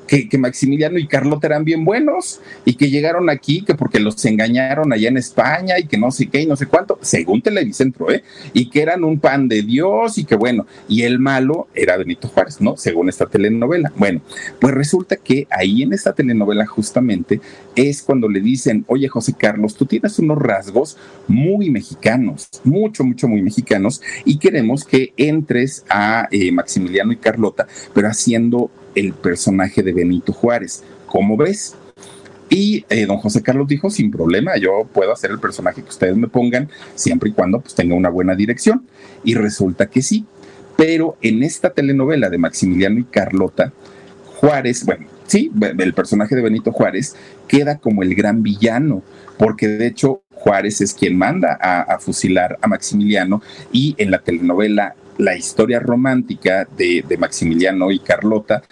que, Maximiliano y Carlota eran bien buenos y que llegaron aquí, que porque los engañaron allá en España y que no sé qué y no sé cuánto, según Televicentro, ¿eh? Y que eran un pan de Dios y que bueno, y el malo era Benito Juárez, ¿no? Según esta telenovela. Bueno, pues resulta que ahí en esta telenovela justamente es cuando le dicen, oye José Carlos, tú tienes unos rasgos muy mexicanos, mucho, mucho, muy mexicanos y queremos que entres a eh, Maximiliano y Carlota, pero haciendo el personaje de Benito Juárez. ¿Cómo ves? Y eh, don José Carlos dijo, sin problema, yo puedo hacer el personaje que ustedes me pongan, siempre y cuando pues, tenga una buena dirección. Y resulta que sí. Pero en esta telenovela de Maximiliano y Carlota, Juárez, bueno, sí, el personaje de Benito Juárez queda como el gran villano, porque de hecho Juárez es quien manda a, a fusilar a Maximiliano y en la telenovela la historia romántica de, Maximiliano y Carlota,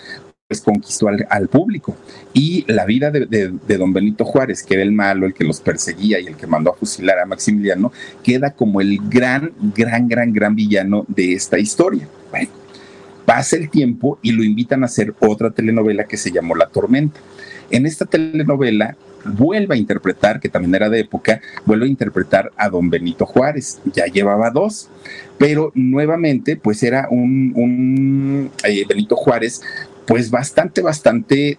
pues conquistó al, público. Y la vida de, don Benito Juárez, que era el malo, el que los perseguía y el que mandó a fusilar a Maximiliano, queda como el gran, gran, gran, gran villano de esta historia. Bueno, pasa el tiempo y lo invitan a hacer otra telenovela que se llamó La Tormenta. En esta telenovela vuelve a interpretar, que también era de época, vuelve a interpretar a don Benito Juárez. Ya llevaba dos, pero nuevamente, pues era un, eh, Benito Juárez, pues bastante, bastante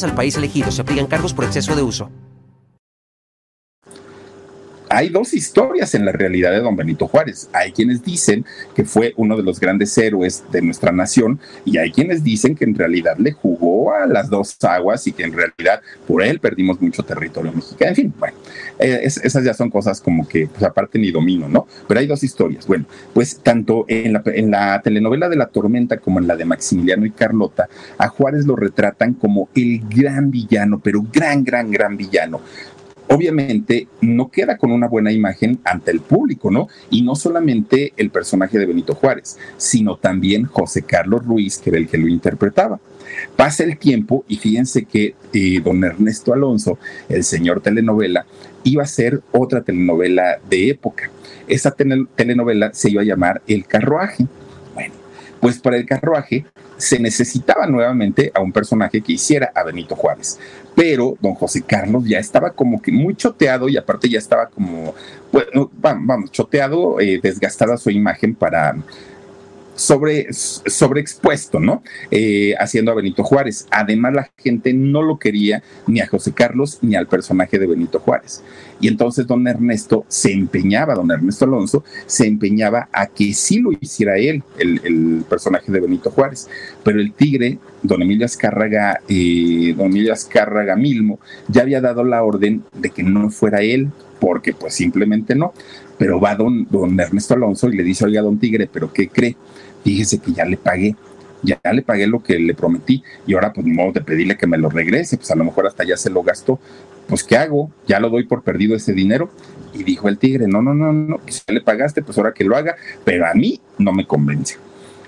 al país elegido. Se aplican cargos por exceso de uso hay dos historias en la realidad de don Benito Juárez. Hay quienes dicen que fue uno de los grandes héroes de nuestra nación y hay quienes dicen que en realidad le jugó a las dos aguas y que en realidad por él perdimos mucho territorio mexicano. En fin, bueno, eh, esas ya son cosas como que pues, aparte ni domino, ¿no? Pero hay dos historias. Bueno, pues tanto en la, en la telenovela de La Tormenta como en la de Maximiliano y Carlota, a Juárez lo retratan como el gran villano, pero gran, gran, gran villano obviamente no queda con una buena imagen ante el público, ¿no? Y no solamente el personaje de Benito Juárez, sino también José Carlos Ruiz, que era el que lo interpretaba. Pasa el tiempo y fíjense que eh, don Ernesto Alonso, el señor telenovela, iba a ser otra telenovela de época. Esa telenovela se iba a llamar El Carruaje. Pues para el carruaje se necesitaba nuevamente a un personaje que hiciera a Benito Juárez. Pero don José Carlos ya estaba como que muy choteado y aparte ya estaba como, bueno, vamos, choteado, eh, desgastada su imagen para sobre, sobreexpuesto, ¿no? Eh, haciendo a Benito Juárez. Además, la gente no lo quería ni a José Carlos ni al personaje de Benito Juárez. Y entonces don Ernesto se empeñaba, don Ernesto Alonso, se empeñaba a que sí lo hiciera él, el, personaje de Benito Juárez. Pero el tigre, don Emilio Azcárraga, eh, don Emilio Azcárraga Milmo, ya había dado la orden de que no fuera él, porque pues simplemente no. Pero va don, don Ernesto Alonso y le dice, oiga, don Tigre, ¿pero qué cree? Fíjese que ya le pagué ya le pagué lo que le prometí y ahora pues ni modo de pedirle que me lo regrese, pues a lo mejor hasta ya se lo gastó, pues ¿qué hago? Ya lo doy por perdido ese dinero. Y dijo el tigre, no, no, no, no, si le pagaste, pues ahora que lo haga, pero a mí no me convence.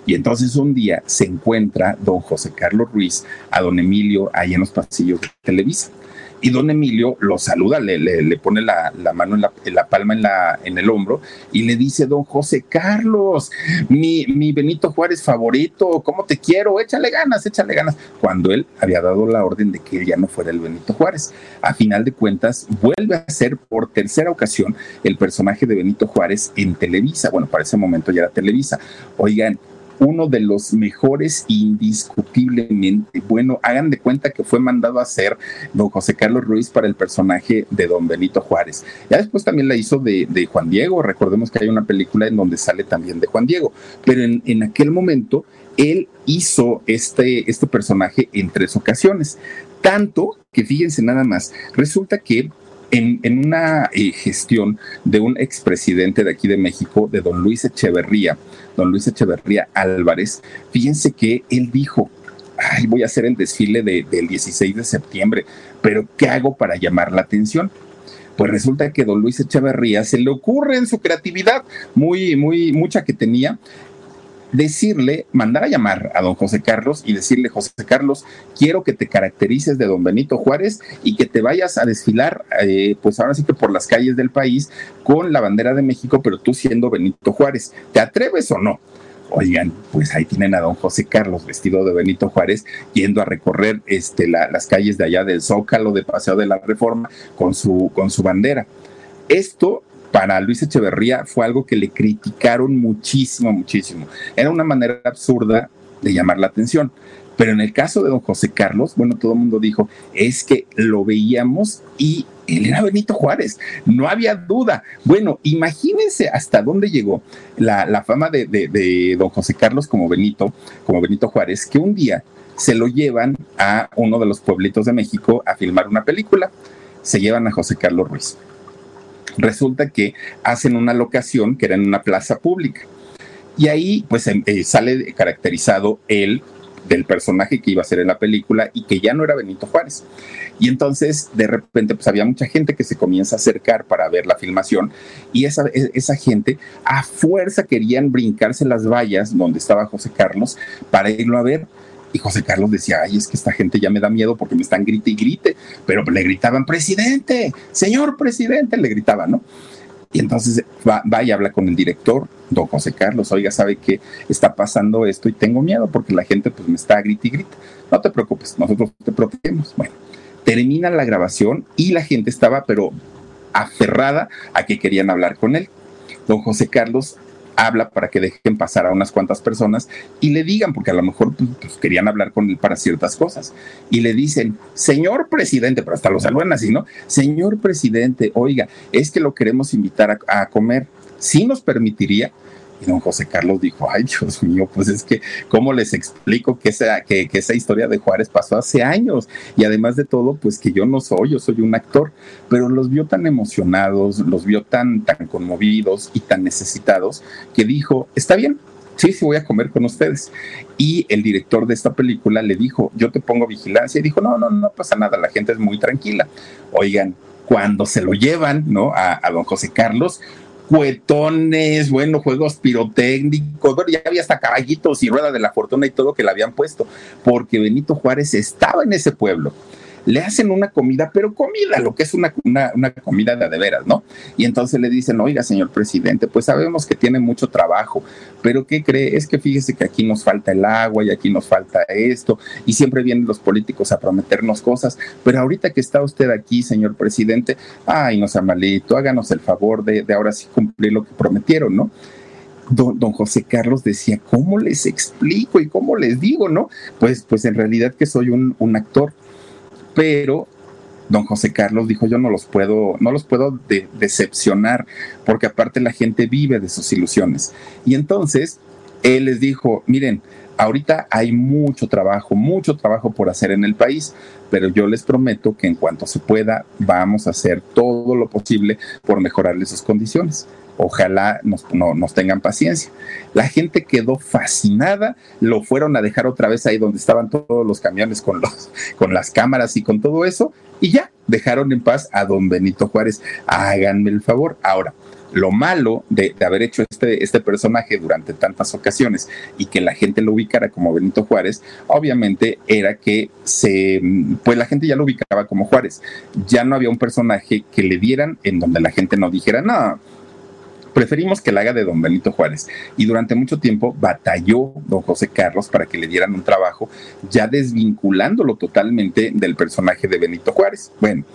Y entonces un día se encuentra don José Carlos Ruiz a don Emilio ahí en los pasillos de Televisa y don Emilio lo saluda, le, le, pone la, mano en la, palma en, la, en el hombro y le dice, don José Carlos, mi, mi Benito Juárez favorito, ¿cómo te quiero? Échale ganas, échale ganas. Cuando él había dado la orden de que él ya no fuera el Benito Juárez. A final de cuentas, vuelve a ser por tercera ocasión el personaje de Benito Juárez en Televisa. Bueno, para ese momento ya era Televisa. Oigan, uno de los mejores indiscutiblemente. Bueno, hagan de cuenta que fue mandado a hacer don José Carlos Ruiz para el personaje de don Benito Juárez. Ya después también la hizo de, Juan Diego. Recordemos que hay una película en donde sale también de Juan Diego. Pero en, en aquel momento él hizo este, este personaje en tres ocasiones. Tanto que fíjense nada más, resulta que en, una eh, gestión de un expresidente de aquí de México, de don Luis Echeverría, don Luis Echeverría Álvarez, fíjense que él dijo, ay, voy a hacer el desfile del 16 de septiembre, pero ¿qué hago para llamar la atención? Pues resulta que don Luis Echeverría se le ocurre en su creatividad, muy, muy, mucha que tenía, decirle, mandar a llamar a don José Carlos y decirle, José Carlos, quiero que te caracterices de don Benito Juárez y que te vayas a desfilar, eh, pues ahora sí que por las calles del país con la bandera de México, pero tú siendo Benito Juárez. ¿Te atreves o no? Oigan, pues ahí tienen a don José Carlos vestido de Benito Juárez yendo a recorrer este, las calles de allá del Zócalo, de Paseo de la Reforma, con su, con su bandera. Esto para Luis Echeverría fue algo que le criticaron muchísimo, muchísimo. Era una manera absurda de llamar la atención. Pero en el caso de don José Carlos, bueno, todo el mundo dijo, es que lo veíamos y él era Benito Juárez, no había duda. Bueno, imagínense hasta dónde llegó la, fama de, de, don José Carlos como Benito, como Benito Juárez, que un día se lo llevan a uno de los pueblitos de México a filmar una película. Se llevan a José Carlos Ruiz resulta que hacen una locación que era en una plaza pública. Y ahí pues em, eh, sale caracterizado él del personaje que iba a ser en la película y que ya no era Benito Juárez. Y entonces de repente pues había mucha gente que se comienza a acercar para ver la filmación y esa, e, esa gente a fuerza querían brincarse las vallas donde estaba José Carlos para irlo a ver y José Carlos decía, ay, es que esta gente ya me da miedo porque me están grite y grite, pero le gritaban, presidente, señor presidente, le gritaban, ¿no? Y entonces va, y habla con el director, don José Carlos, oiga, sabe que está pasando esto y tengo miedo porque la gente pues me está grite y grite. No te preocupes, nosotros te protegemos. Bueno, termina la grabación y la gente estaba pero aferrada a que querían hablar con él. Don José Carlos habla para que dejen pasar a unas cuantas personas y le digan, porque a lo mejor pues, querían hablar con él para ciertas cosas, y le dicen, señor presidente, pero hasta lo saludan así, ¿no? Señor presidente, oiga, es que lo queremos invitar a, a comer, ¿sí nos permitiría? Y don José Carlos dijo, ay Dios mío, pues es que, ¿cómo les explico que esa, historia de Juárez pasó hace años? Y además de todo, pues que yo no soy, yo soy un actor, pero los vio tan emocionados, los vio tan, tan conmovidos y tan necesitados, que dijo, está bien, sí, sí voy a comer con ustedes. Y el director de esta película le dijo, yo te pongo vigilancia. Y dijo, no, no, no pasa nada, la gente es muy tranquila. Oigan, cuando se lo llevan, ¿no? A don José Carlos, cuetones, bueno, juegos pirotécnicos, ya había hasta caballitos y rueda de la fortuna y todo que le habían puesto, porque Benito Juárez estaba en ese pueblo le hacen una comida, pero comida, lo que es una, una, comida de, de veras, ¿no? Y entonces le dicen, oiga, señor presidente, pues sabemos que tiene mucho trabajo, pero ¿qué cree? Es que fíjese que aquí nos falta el agua y aquí nos falta esto, y siempre vienen los políticos a prometernos cosas, pero ahorita que está usted aquí, señor presidente, ay, no sea malito, háganos el favor de, de ahora sí cumplir lo que prometieron, ¿no? Don, don, José Carlos decía, ¿cómo les explico y cómo les digo, no? Pues, pues en realidad que soy un, un actor, pero don José Carlos dijo, yo no los puedo, no los puedo decepcionar, porque aparte la gente vive de sus ilusiones. Y entonces él les dijo, miren, ahorita hay mucho trabajo, mucho trabajo por hacer en el país, pero yo les prometo que en cuanto se pueda, vamos a hacer todo lo posible por mejorarles sus condiciones. Ojalá nos, nos tengan paciencia. La gente quedó fascinada, lo fueron a dejar otra vez ahí donde estaban todos los camiones con, los, con las cámaras y con todo eso, y ya dejaron en paz a don Benito Juárez. Háganme el favor. Ahora, lo malo de, haber hecho este, este personaje durante tantas ocasiones y que la gente lo ubicara como Benito Juárez, obviamente era que se, pues la gente ya lo ubicaba como Juárez. Ya no había un personaje que le dieran en donde la gente no dijera, no, preferimos que la haga de don Benito Juárez. Y durante mucho tiempo batalló don José Carlos para que le dieran un trabajo, ya desvinculándolo totalmente del personaje de Benito Juárez. Bueno,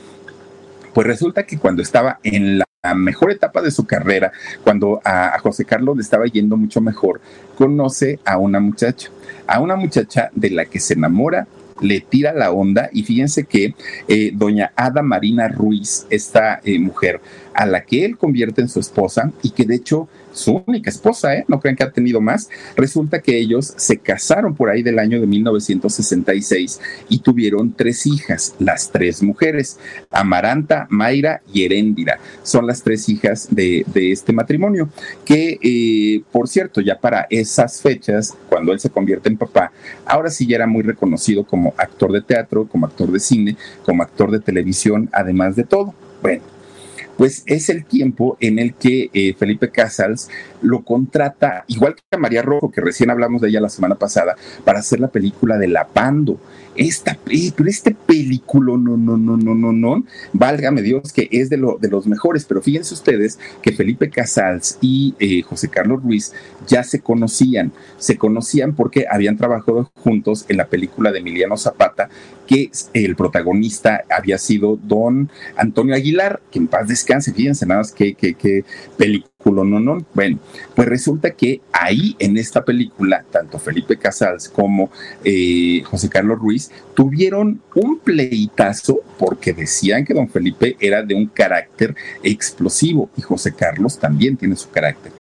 pues resulta que cuando estaba en la mejor etapa de su carrera, cuando a, José Carlos le estaba yendo mucho mejor, conoce a una muchacha, a una muchacha de la que se enamora le tira la onda y fíjense que eh, doña Ada Marina Ruiz, esta eh, mujer a la que él convierte en su esposa y que de hecho su única esposa, ¿eh? no crean que ha tenido más. Resulta que ellos se casaron por ahí del año de 1966 y tuvieron tres hijas, las tres mujeres, Amaranta, Mayra y Heréndira. Son las tres hijas de, este matrimonio, que eh, por cierto, ya para esas fechas, cuando él se convierte en papá, ahora sí ya era muy reconocido como actor de teatro, como actor de cine, como actor de televisión, además de todo. Bueno, pues es el tiempo en el que eh, Felipe Casals lo contrata, igual que a María Rojo, que recién hablamos de ella la semana pasada, para hacer la película de La Pando. Esta, pero este película, no, no, no, no, no, no, válgame Dios, que es de, lo, de los mejores, pero fíjense ustedes que Felipe Casals y eh, José Carlos Ruiz ya se conocían, se conocían porque habían trabajado juntos en la película de Emiliano Zapata, que el protagonista había sido don Antonio Aguilar, que en paz descanse, fíjense nada más que, que, que película no, no. Bueno, pues resulta que ahí en esta película, tanto Felipe Casals como eh, José Carlos Ruiz tuvieron un pleitazo porque decían que don Felipe era de un carácter explosivo y José Carlos también tiene su carácter.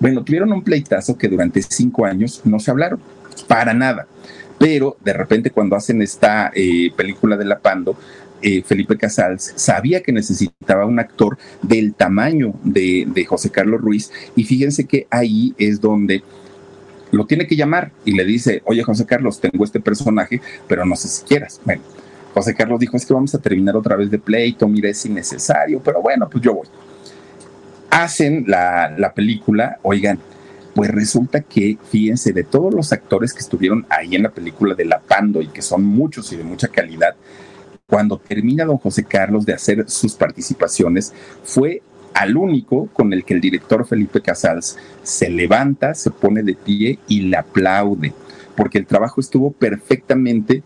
Bueno, tuvieron un pleitazo que durante cinco años no se hablaron, para nada. Pero de repente cuando hacen esta eh, película de La Pando, eh, Felipe Casals sabía que necesitaba un actor del tamaño de, de, José Carlos Ruiz y fíjense que ahí es donde lo tiene que llamar y le dice, oye José Carlos, tengo este personaje, pero no sé si quieras. Bueno, José Carlos dijo, es que vamos a terminar otra vez de pleito, mira, es innecesario, pero bueno, pues yo voy hacen la, película, oigan, pues resulta que, fíjense, de todos los actores que estuvieron ahí en la película de La Pando y que son muchos y de mucha calidad, cuando termina don José Carlos de hacer sus participaciones, fue al único con el que el director Felipe Casals se levanta, se pone de pie y le aplaude, porque el trabajo estuvo perfectamente,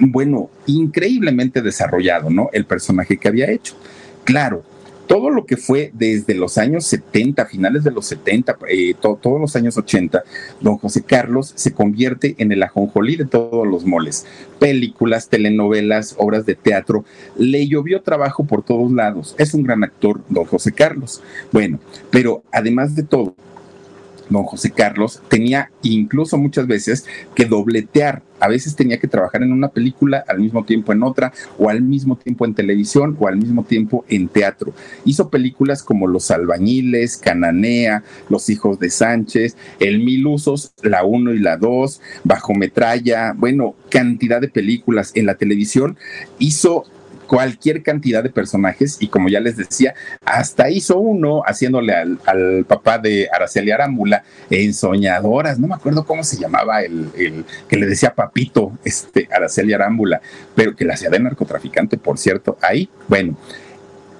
bueno, increíblemente desarrollado, ¿no? El personaje que había hecho. Claro, todo lo que fue desde los años 70, finales de los 70, eh, todos los años 80, don José Carlos se convierte en el ajonjolí de todos los moles. Películas, telenovelas, obras de teatro. Le llovió trabajo por todos lados. Es un gran actor, don José Carlos. Bueno, pero además de todo, don José Carlos tenía incluso muchas veces que dobletear. A veces tenía que trabajar en una película, al mismo tiempo en otra, o al mismo tiempo en televisión, o al mismo tiempo en teatro. Hizo películas como Los Albañiles, Cananea, Los Hijos de Sánchez, El Mil Usos, la 1 y la 2, Bajo Metralla, bueno, cantidad de películas en la televisión. Hizo cualquier cantidad de personajes y como ya les decía, hasta hizo uno haciéndole al, papá de Araceli Arámbula en Soñadoras, no me acuerdo cómo se llamaba el, que le decía papito, este Araceli Arámbula, pero que la hacía de narcotraficante, por cierto, ahí, bueno.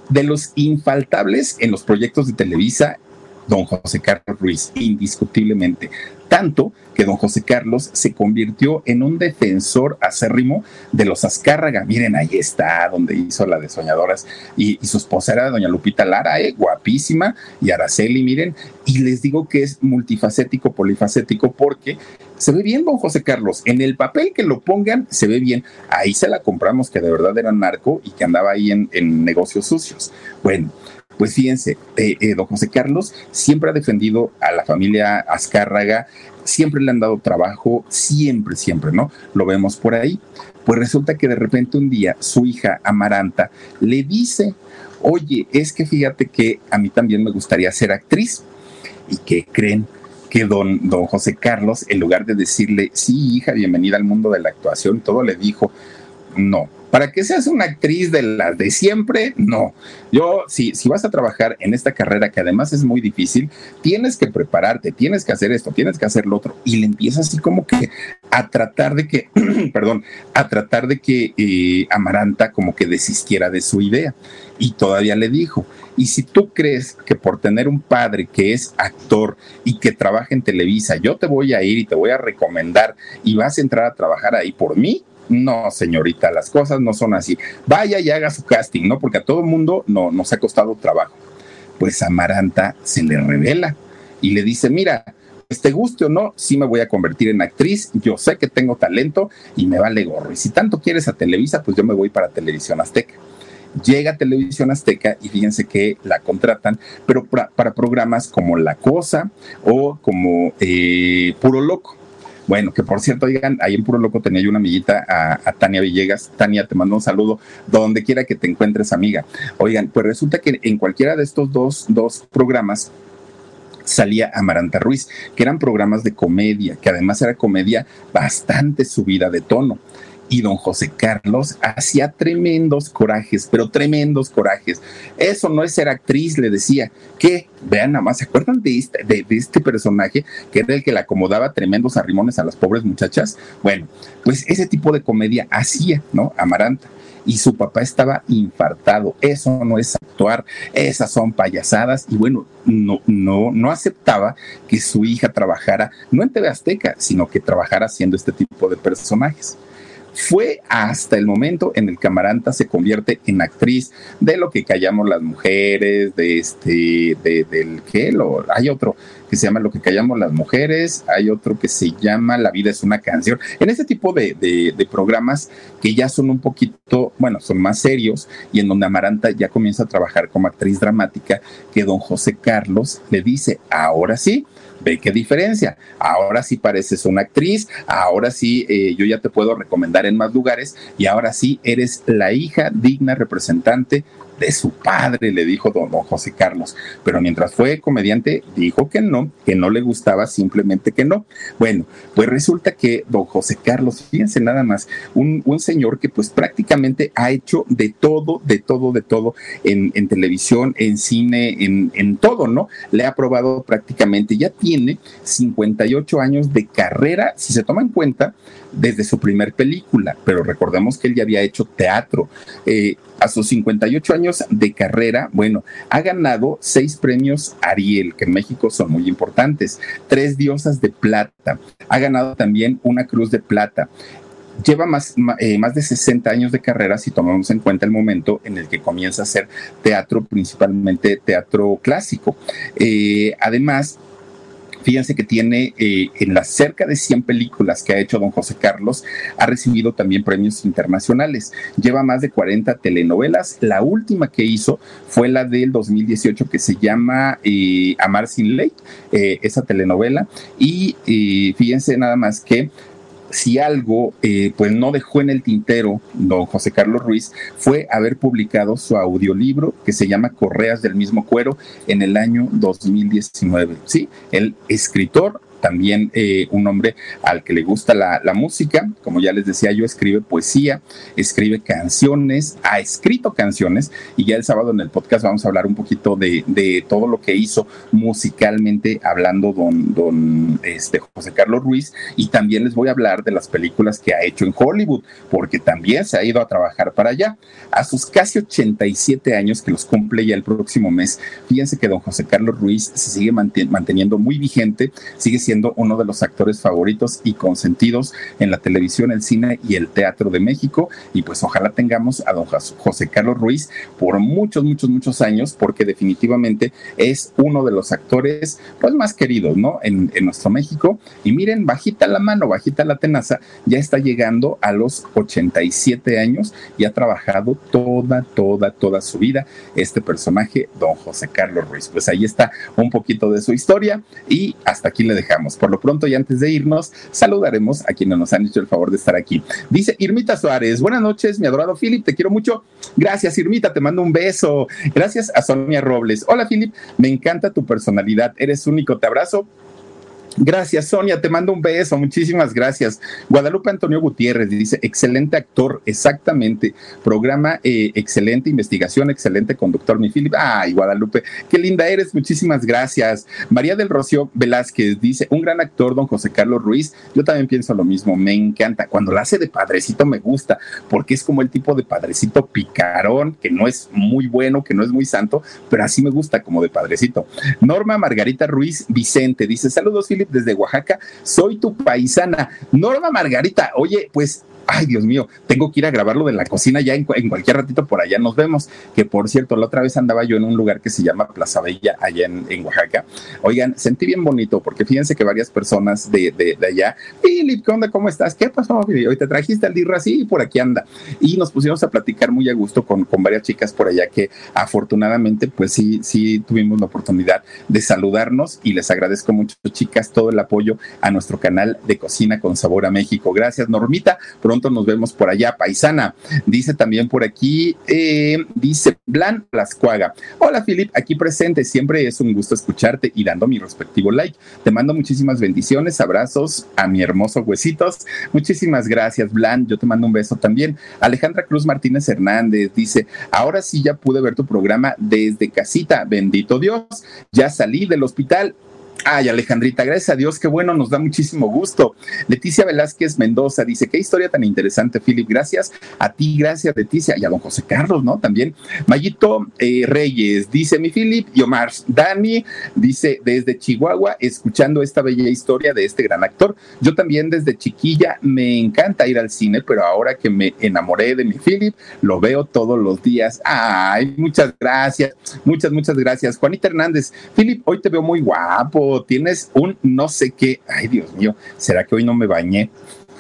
De los infaltables en los proyectos de Televisa don José Carlos Ruiz, indiscutiblemente. Tanto que don José Carlos se convirtió en un defensor acérrimo de los Azcárraga. Miren, ahí está, donde hizo la de Soñadoras. Y, su esposa era doña Lupita Lara, eh, guapísima, y Araceli, miren. Y les digo que es multifacético, polifacético, porque se ve bien don José Carlos. En el papel que lo pongan, se ve bien. Ahí se la compramos, que de verdad era narco y que andaba ahí en, en negocios sucios. Bueno, pues fíjense, eh, eh, don José Carlos siempre ha defendido a la familia Azcárraga, siempre le han dado trabajo, siempre, siempre, ¿no? Lo vemos por ahí. Pues resulta que de repente un día su hija Amaranta le dice, oye, es que fíjate que a mí también me gustaría ser actriz. ¿Y qué creen? Que don, don José Carlos, en lugar de decirle, sí, hija, bienvenida al mundo de la actuación, todo le dijo, no, para que seas una actriz de las de siempre, no. Yo, si, si vas a trabajar en esta carrera que además es muy difícil, tienes que prepararte, tienes que hacer esto, tienes que hacer lo otro. Y le empieza así como que a tratar de que, [clears throat] perdón, a tratar de que eh, Amaranta como que desistiera de su idea. Y todavía le dijo, y si tú crees que por tener un padre que es actor y que trabaja en Televisa, yo te voy a ir y te voy a recomendar y vas a entrar a trabajar ahí por mí, no, señorita, las cosas no son así. Vaya y haga su casting, ¿no? Porque a todo el mundo no, nos ha costado trabajo. Pues Amaranta se le revela y le dice, mira, pues te guste o no, sí me voy a convertir en actriz, yo sé que tengo talento y me vale gorro. Y si tanto quieres a Televisa, pues yo me voy para Televisión Azteca. Llega Televisión Azteca y fíjense que la contratan, pero para, programas como La Cosa o como eh, Puro Loco. Bueno, que por cierto, digan, ahí en Puro Loco tenía yo una amiguita, a, Tania Villegas. Tania, te mando un saludo donde quiera que te encuentres, amiga. Oigan, pues resulta que en cualquiera de estos dos, dos programas salía Amaranta Ruiz, que eran programas de comedia, que además era comedia bastante subida de tono y don José Carlos hacía tremendos corajes, pero tremendos corajes. Eso no es ser actriz, le decía. Que, vean nada más, ¿se acuerdan de este, personaje que era el que le acomodaba tremendos arrimones a las pobres muchachas? Bueno, pues ese tipo de comedia hacía, ¿no? Amaranta y su papá estaba infartado. Eso no es actuar, esas son payasadas y bueno, no, no, no aceptaba que su hija trabajara, no en TV Azteca, sino que trabajara haciendo este tipo de personajes. Fue hasta el momento en el que Amaranta se convierte en actriz de lo que callamos las mujeres, de este, de, del que lo, hay otro que se llama Lo que callamos las mujeres, hay otro que se llama La vida es una canción. En este tipo de, de, programas que ya son un poquito, bueno, son más serios y en donde Amaranta ya comienza a trabajar como actriz dramática, que don José Carlos le dice, ahora sí, Ve qué diferencia. Ahora sí pareces una actriz, ahora sí eh, yo ya te puedo recomendar en más lugares y ahora sí eres la hija digna representante de su padre, le dijo don, José Carlos. Pero mientras fue comediante, dijo que no, que no le gustaba, simplemente que no. Bueno, pues resulta que don José Carlos, fíjense nada más, un, señor que pues prácticamente ha hecho de todo, de todo, de todo en, televisión, en cine, en, en todo, ¿no? Le ha probado prácticamente, ya tiene 58 años de carrera, si se toma en cuenta, desde su primer película, pero recordemos que él ya había hecho teatro. Eh, a sus 58 años de carrera, bueno, ha ganado seis premios Ariel, que en México son muy importantes, tres diosas de plata, ha ganado también una cruz de plata. Lleva más, eh, de 60 años de carrera si tomamos en cuenta el momento en el que comienza a hacer teatro, principalmente teatro clásico. Eh, además, Fíjense que tiene eh, en las cerca de 100 películas que ha hecho don José Carlos, ha recibido también premios internacionales. Lleva más de 40 telenovelas. La última que hizo fue la del 2018 que se llama eh, Amar sin ley, eh, esa telenovela. Y fíjense nada más que si algo eh, pues no dejó en el tintero don José Carlos Ruiz fue haber publicado su audiolibro que se llama Correas del mismo cuero en el año 2019. Sí, el escritor también eh, un hombre al que le gusta la, música, como ya les decía yo, escribe poesía, escribe canciones, ha escrito canciones y ya el sábado en el podcast vamos a hablar un poquito de, todo lo que hizo musicalmente hablando don, don este, José Carlos Ruiz y también les voy a hablar de las películas que ha hecho en Hollywood, porque también se ha ido a trabajar para allá. A sus casi 87 años que los cumple ya el próximo mes, fíjense que don José Carlos Ruiz se sigue manteniendo muy vigente, sigue siendo uno de los actores favoritos y consentidos en la televisión, el cine y el teatro de México. Y pues ojalá tengamos a don José Carlos Ruiz por muchos, muchos, muchos años, porque definitivamente es uno de los actores pues más queridos, ¿no? En, en nuestro México. Y miren, bajita la mano, bajita la tenaza, ya está llegando a los 87 años y ha trabajado toda, toda, toda su vida este personaje, don José Carlos Ruiz. Pues ahí está un poquito de su historia y hasta aquí le dejamos. Por lo pronto y antes de irnos, saludaremos a quienes nos han hecho el favor de estar aquí. Dice Irmita Suárez, buenas noches, mi adorado Philip, te quiero mucho. Gracias, Irmita, te mando un beso. Gracias a Sonia Robles. Hola, Philip, me encanta tu personalidad, eres único, te abrazo Gracias, Sonia, te mando un beso, muchísimas gracias. Guadalupe Antonio Gutiérrez dice, excelente actor, exactamente. Programa eh, excelente, investigación, excelente conductor, mi Philip. Ay, Guadalupe, qué linda eres, muchísimas gracias. María del Rocío Velázquez dice, un gran actor, don José Carlos Ruiz. Yo también pienso lo mismo, me encanta. Cuando lo hace de padrecito me gusta, porque es como el tipo de padrecito picarón, que no es muy bueno, que no es muy santo, pero así me gusta como de padrecito. Norma Margarita Ruiz Vicente dice, saludos, Philip desde Oaxaca. Soy tu paisana. Norma Margarita, oye, pues ay Dios mío, tengo que ir a grabarlo de la cocina ya en, cualquier ratito por allá nos vemos. Que por cierto, la otra vez andaba yo en un lugar que se llama Plaza Bella, allá en, Oaxaca. Oigan, sentí bien bonito porque fíjense que varias personas de, de, allá, Philip, ¿qué? ¿Cómo estás? ¿Qué pasó, Hoy te trajiste al Dirra, sí, por aquí anda. Y nos pusimos a platicar muy a gusto con, con varias chicas por allá que afortunadamente, pues sí, sí tuvimos la oportunidad de saludarnos y les agradezco mucho, chicas, todo el apoyo a nuestro canal de Cocina con Sabor a México. Gracias, Normita nos vemos por allá, paisana. Dice también por aquí, eh, dice Blan Lascuaga. Hola, Filip, aquí presente. Siempre es un gusto escucharte y dando mi respectivo like. Te mando muchísimas bendiciones, abrazos a mi hermoso huesitos. Muchísimas gracias, Blan. Yo te mando un beso también. Alejandra Cruz Martínez Hernández dice, ahora sí ya pude ver tu programa desde casita. Bendito Dios. Ya salí del hospital Ay, Alejandrita, gracias a Dios, qué bueno, nos da muchísimo gusto. Leticia Velázquez Mendoza dice, qué historia tan interesante, Philip. Gracias a ti, gracias, Leticia, y a don José Carlos, ¿no? También. Mayito eh, Reyes dice, mi Philip y Omar. Dani dice, desde Chihuahua, escuchando esta bella historia de este gran actor. Yo también desde chiquilla me encanta ir al cine, pero ahora que me enamoré de mi Philip, lo veo todos los días. Ay, muchas gracias, muchas, muchas gracias. Juanita Hernández, Philip, hoy te veo muy guapo tienes un no sé qué, ay Dios mío, ¿será que hoy no me bañé?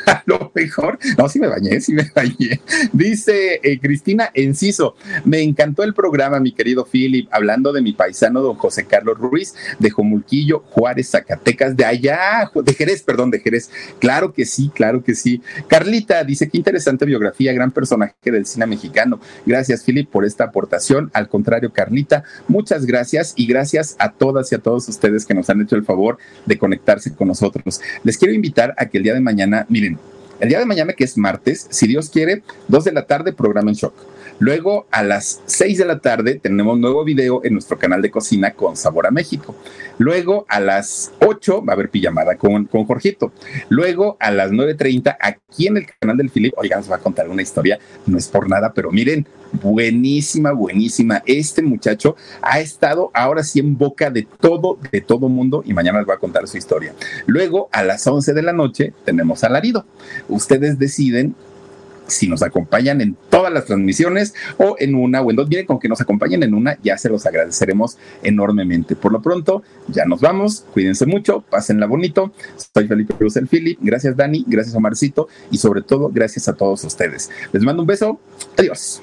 A [laughs] lo mejor. No, sí me bañé, sí me bañé. Dice eh, Cristina Enciso, me encantó el programa, mi querido Philip, hablando de mi paisano don José Carlos Ruiz, de Jomulquillo, Juárez, Zacatecas, de allá, de Jerez, perdón, de Jerez. Claro que sí, claro que sí. Carlita dice, qué interesante biografía, gran personaje del cine mexicano. Gracias, Philip, por esta aportación. Al contrario, Carlita, muchas gracias y gracias a todas y a todos ustedes que nos han hecho el favor de conectarse con nosotros. Les quiero invitar a que el día de mañana, miren, el día de mañana, que es martes, si Dios quiere, dos de la tarde, programa en shock. Luego, a las 6 de la tarde, tenemos nuevo video en nuestro canal de cocina con Sabor a México. Luego, a las 8, va a haber pijamada con, con Jorgito. Luego, a las 9.30, aquí en el canal del Philip, oigan, nos va a contar una historia, no es por nada, pero miren, buenísima, buenísima. Este muchacho ha estado ahora sí en boca de todo, de todo mundo y mañana les va a contar su historia. Luego, a las 11 de la noche, tenemos alarido. Ustedes deciden si nos acompañan en todas las transmisiones o en una o en dos. Miren, con que nos acompañen en una, ya se los agradeceremos enormemente. Por lo pronto, ya nos vamos. Cuídense mucho, pásenla bonito. Soy Felipe Cruz el Philip. Gracias, Dani. Gracias, Omarcito. Y sobre todo, gracias a todos ustedes. Les mando un beso. Adiós.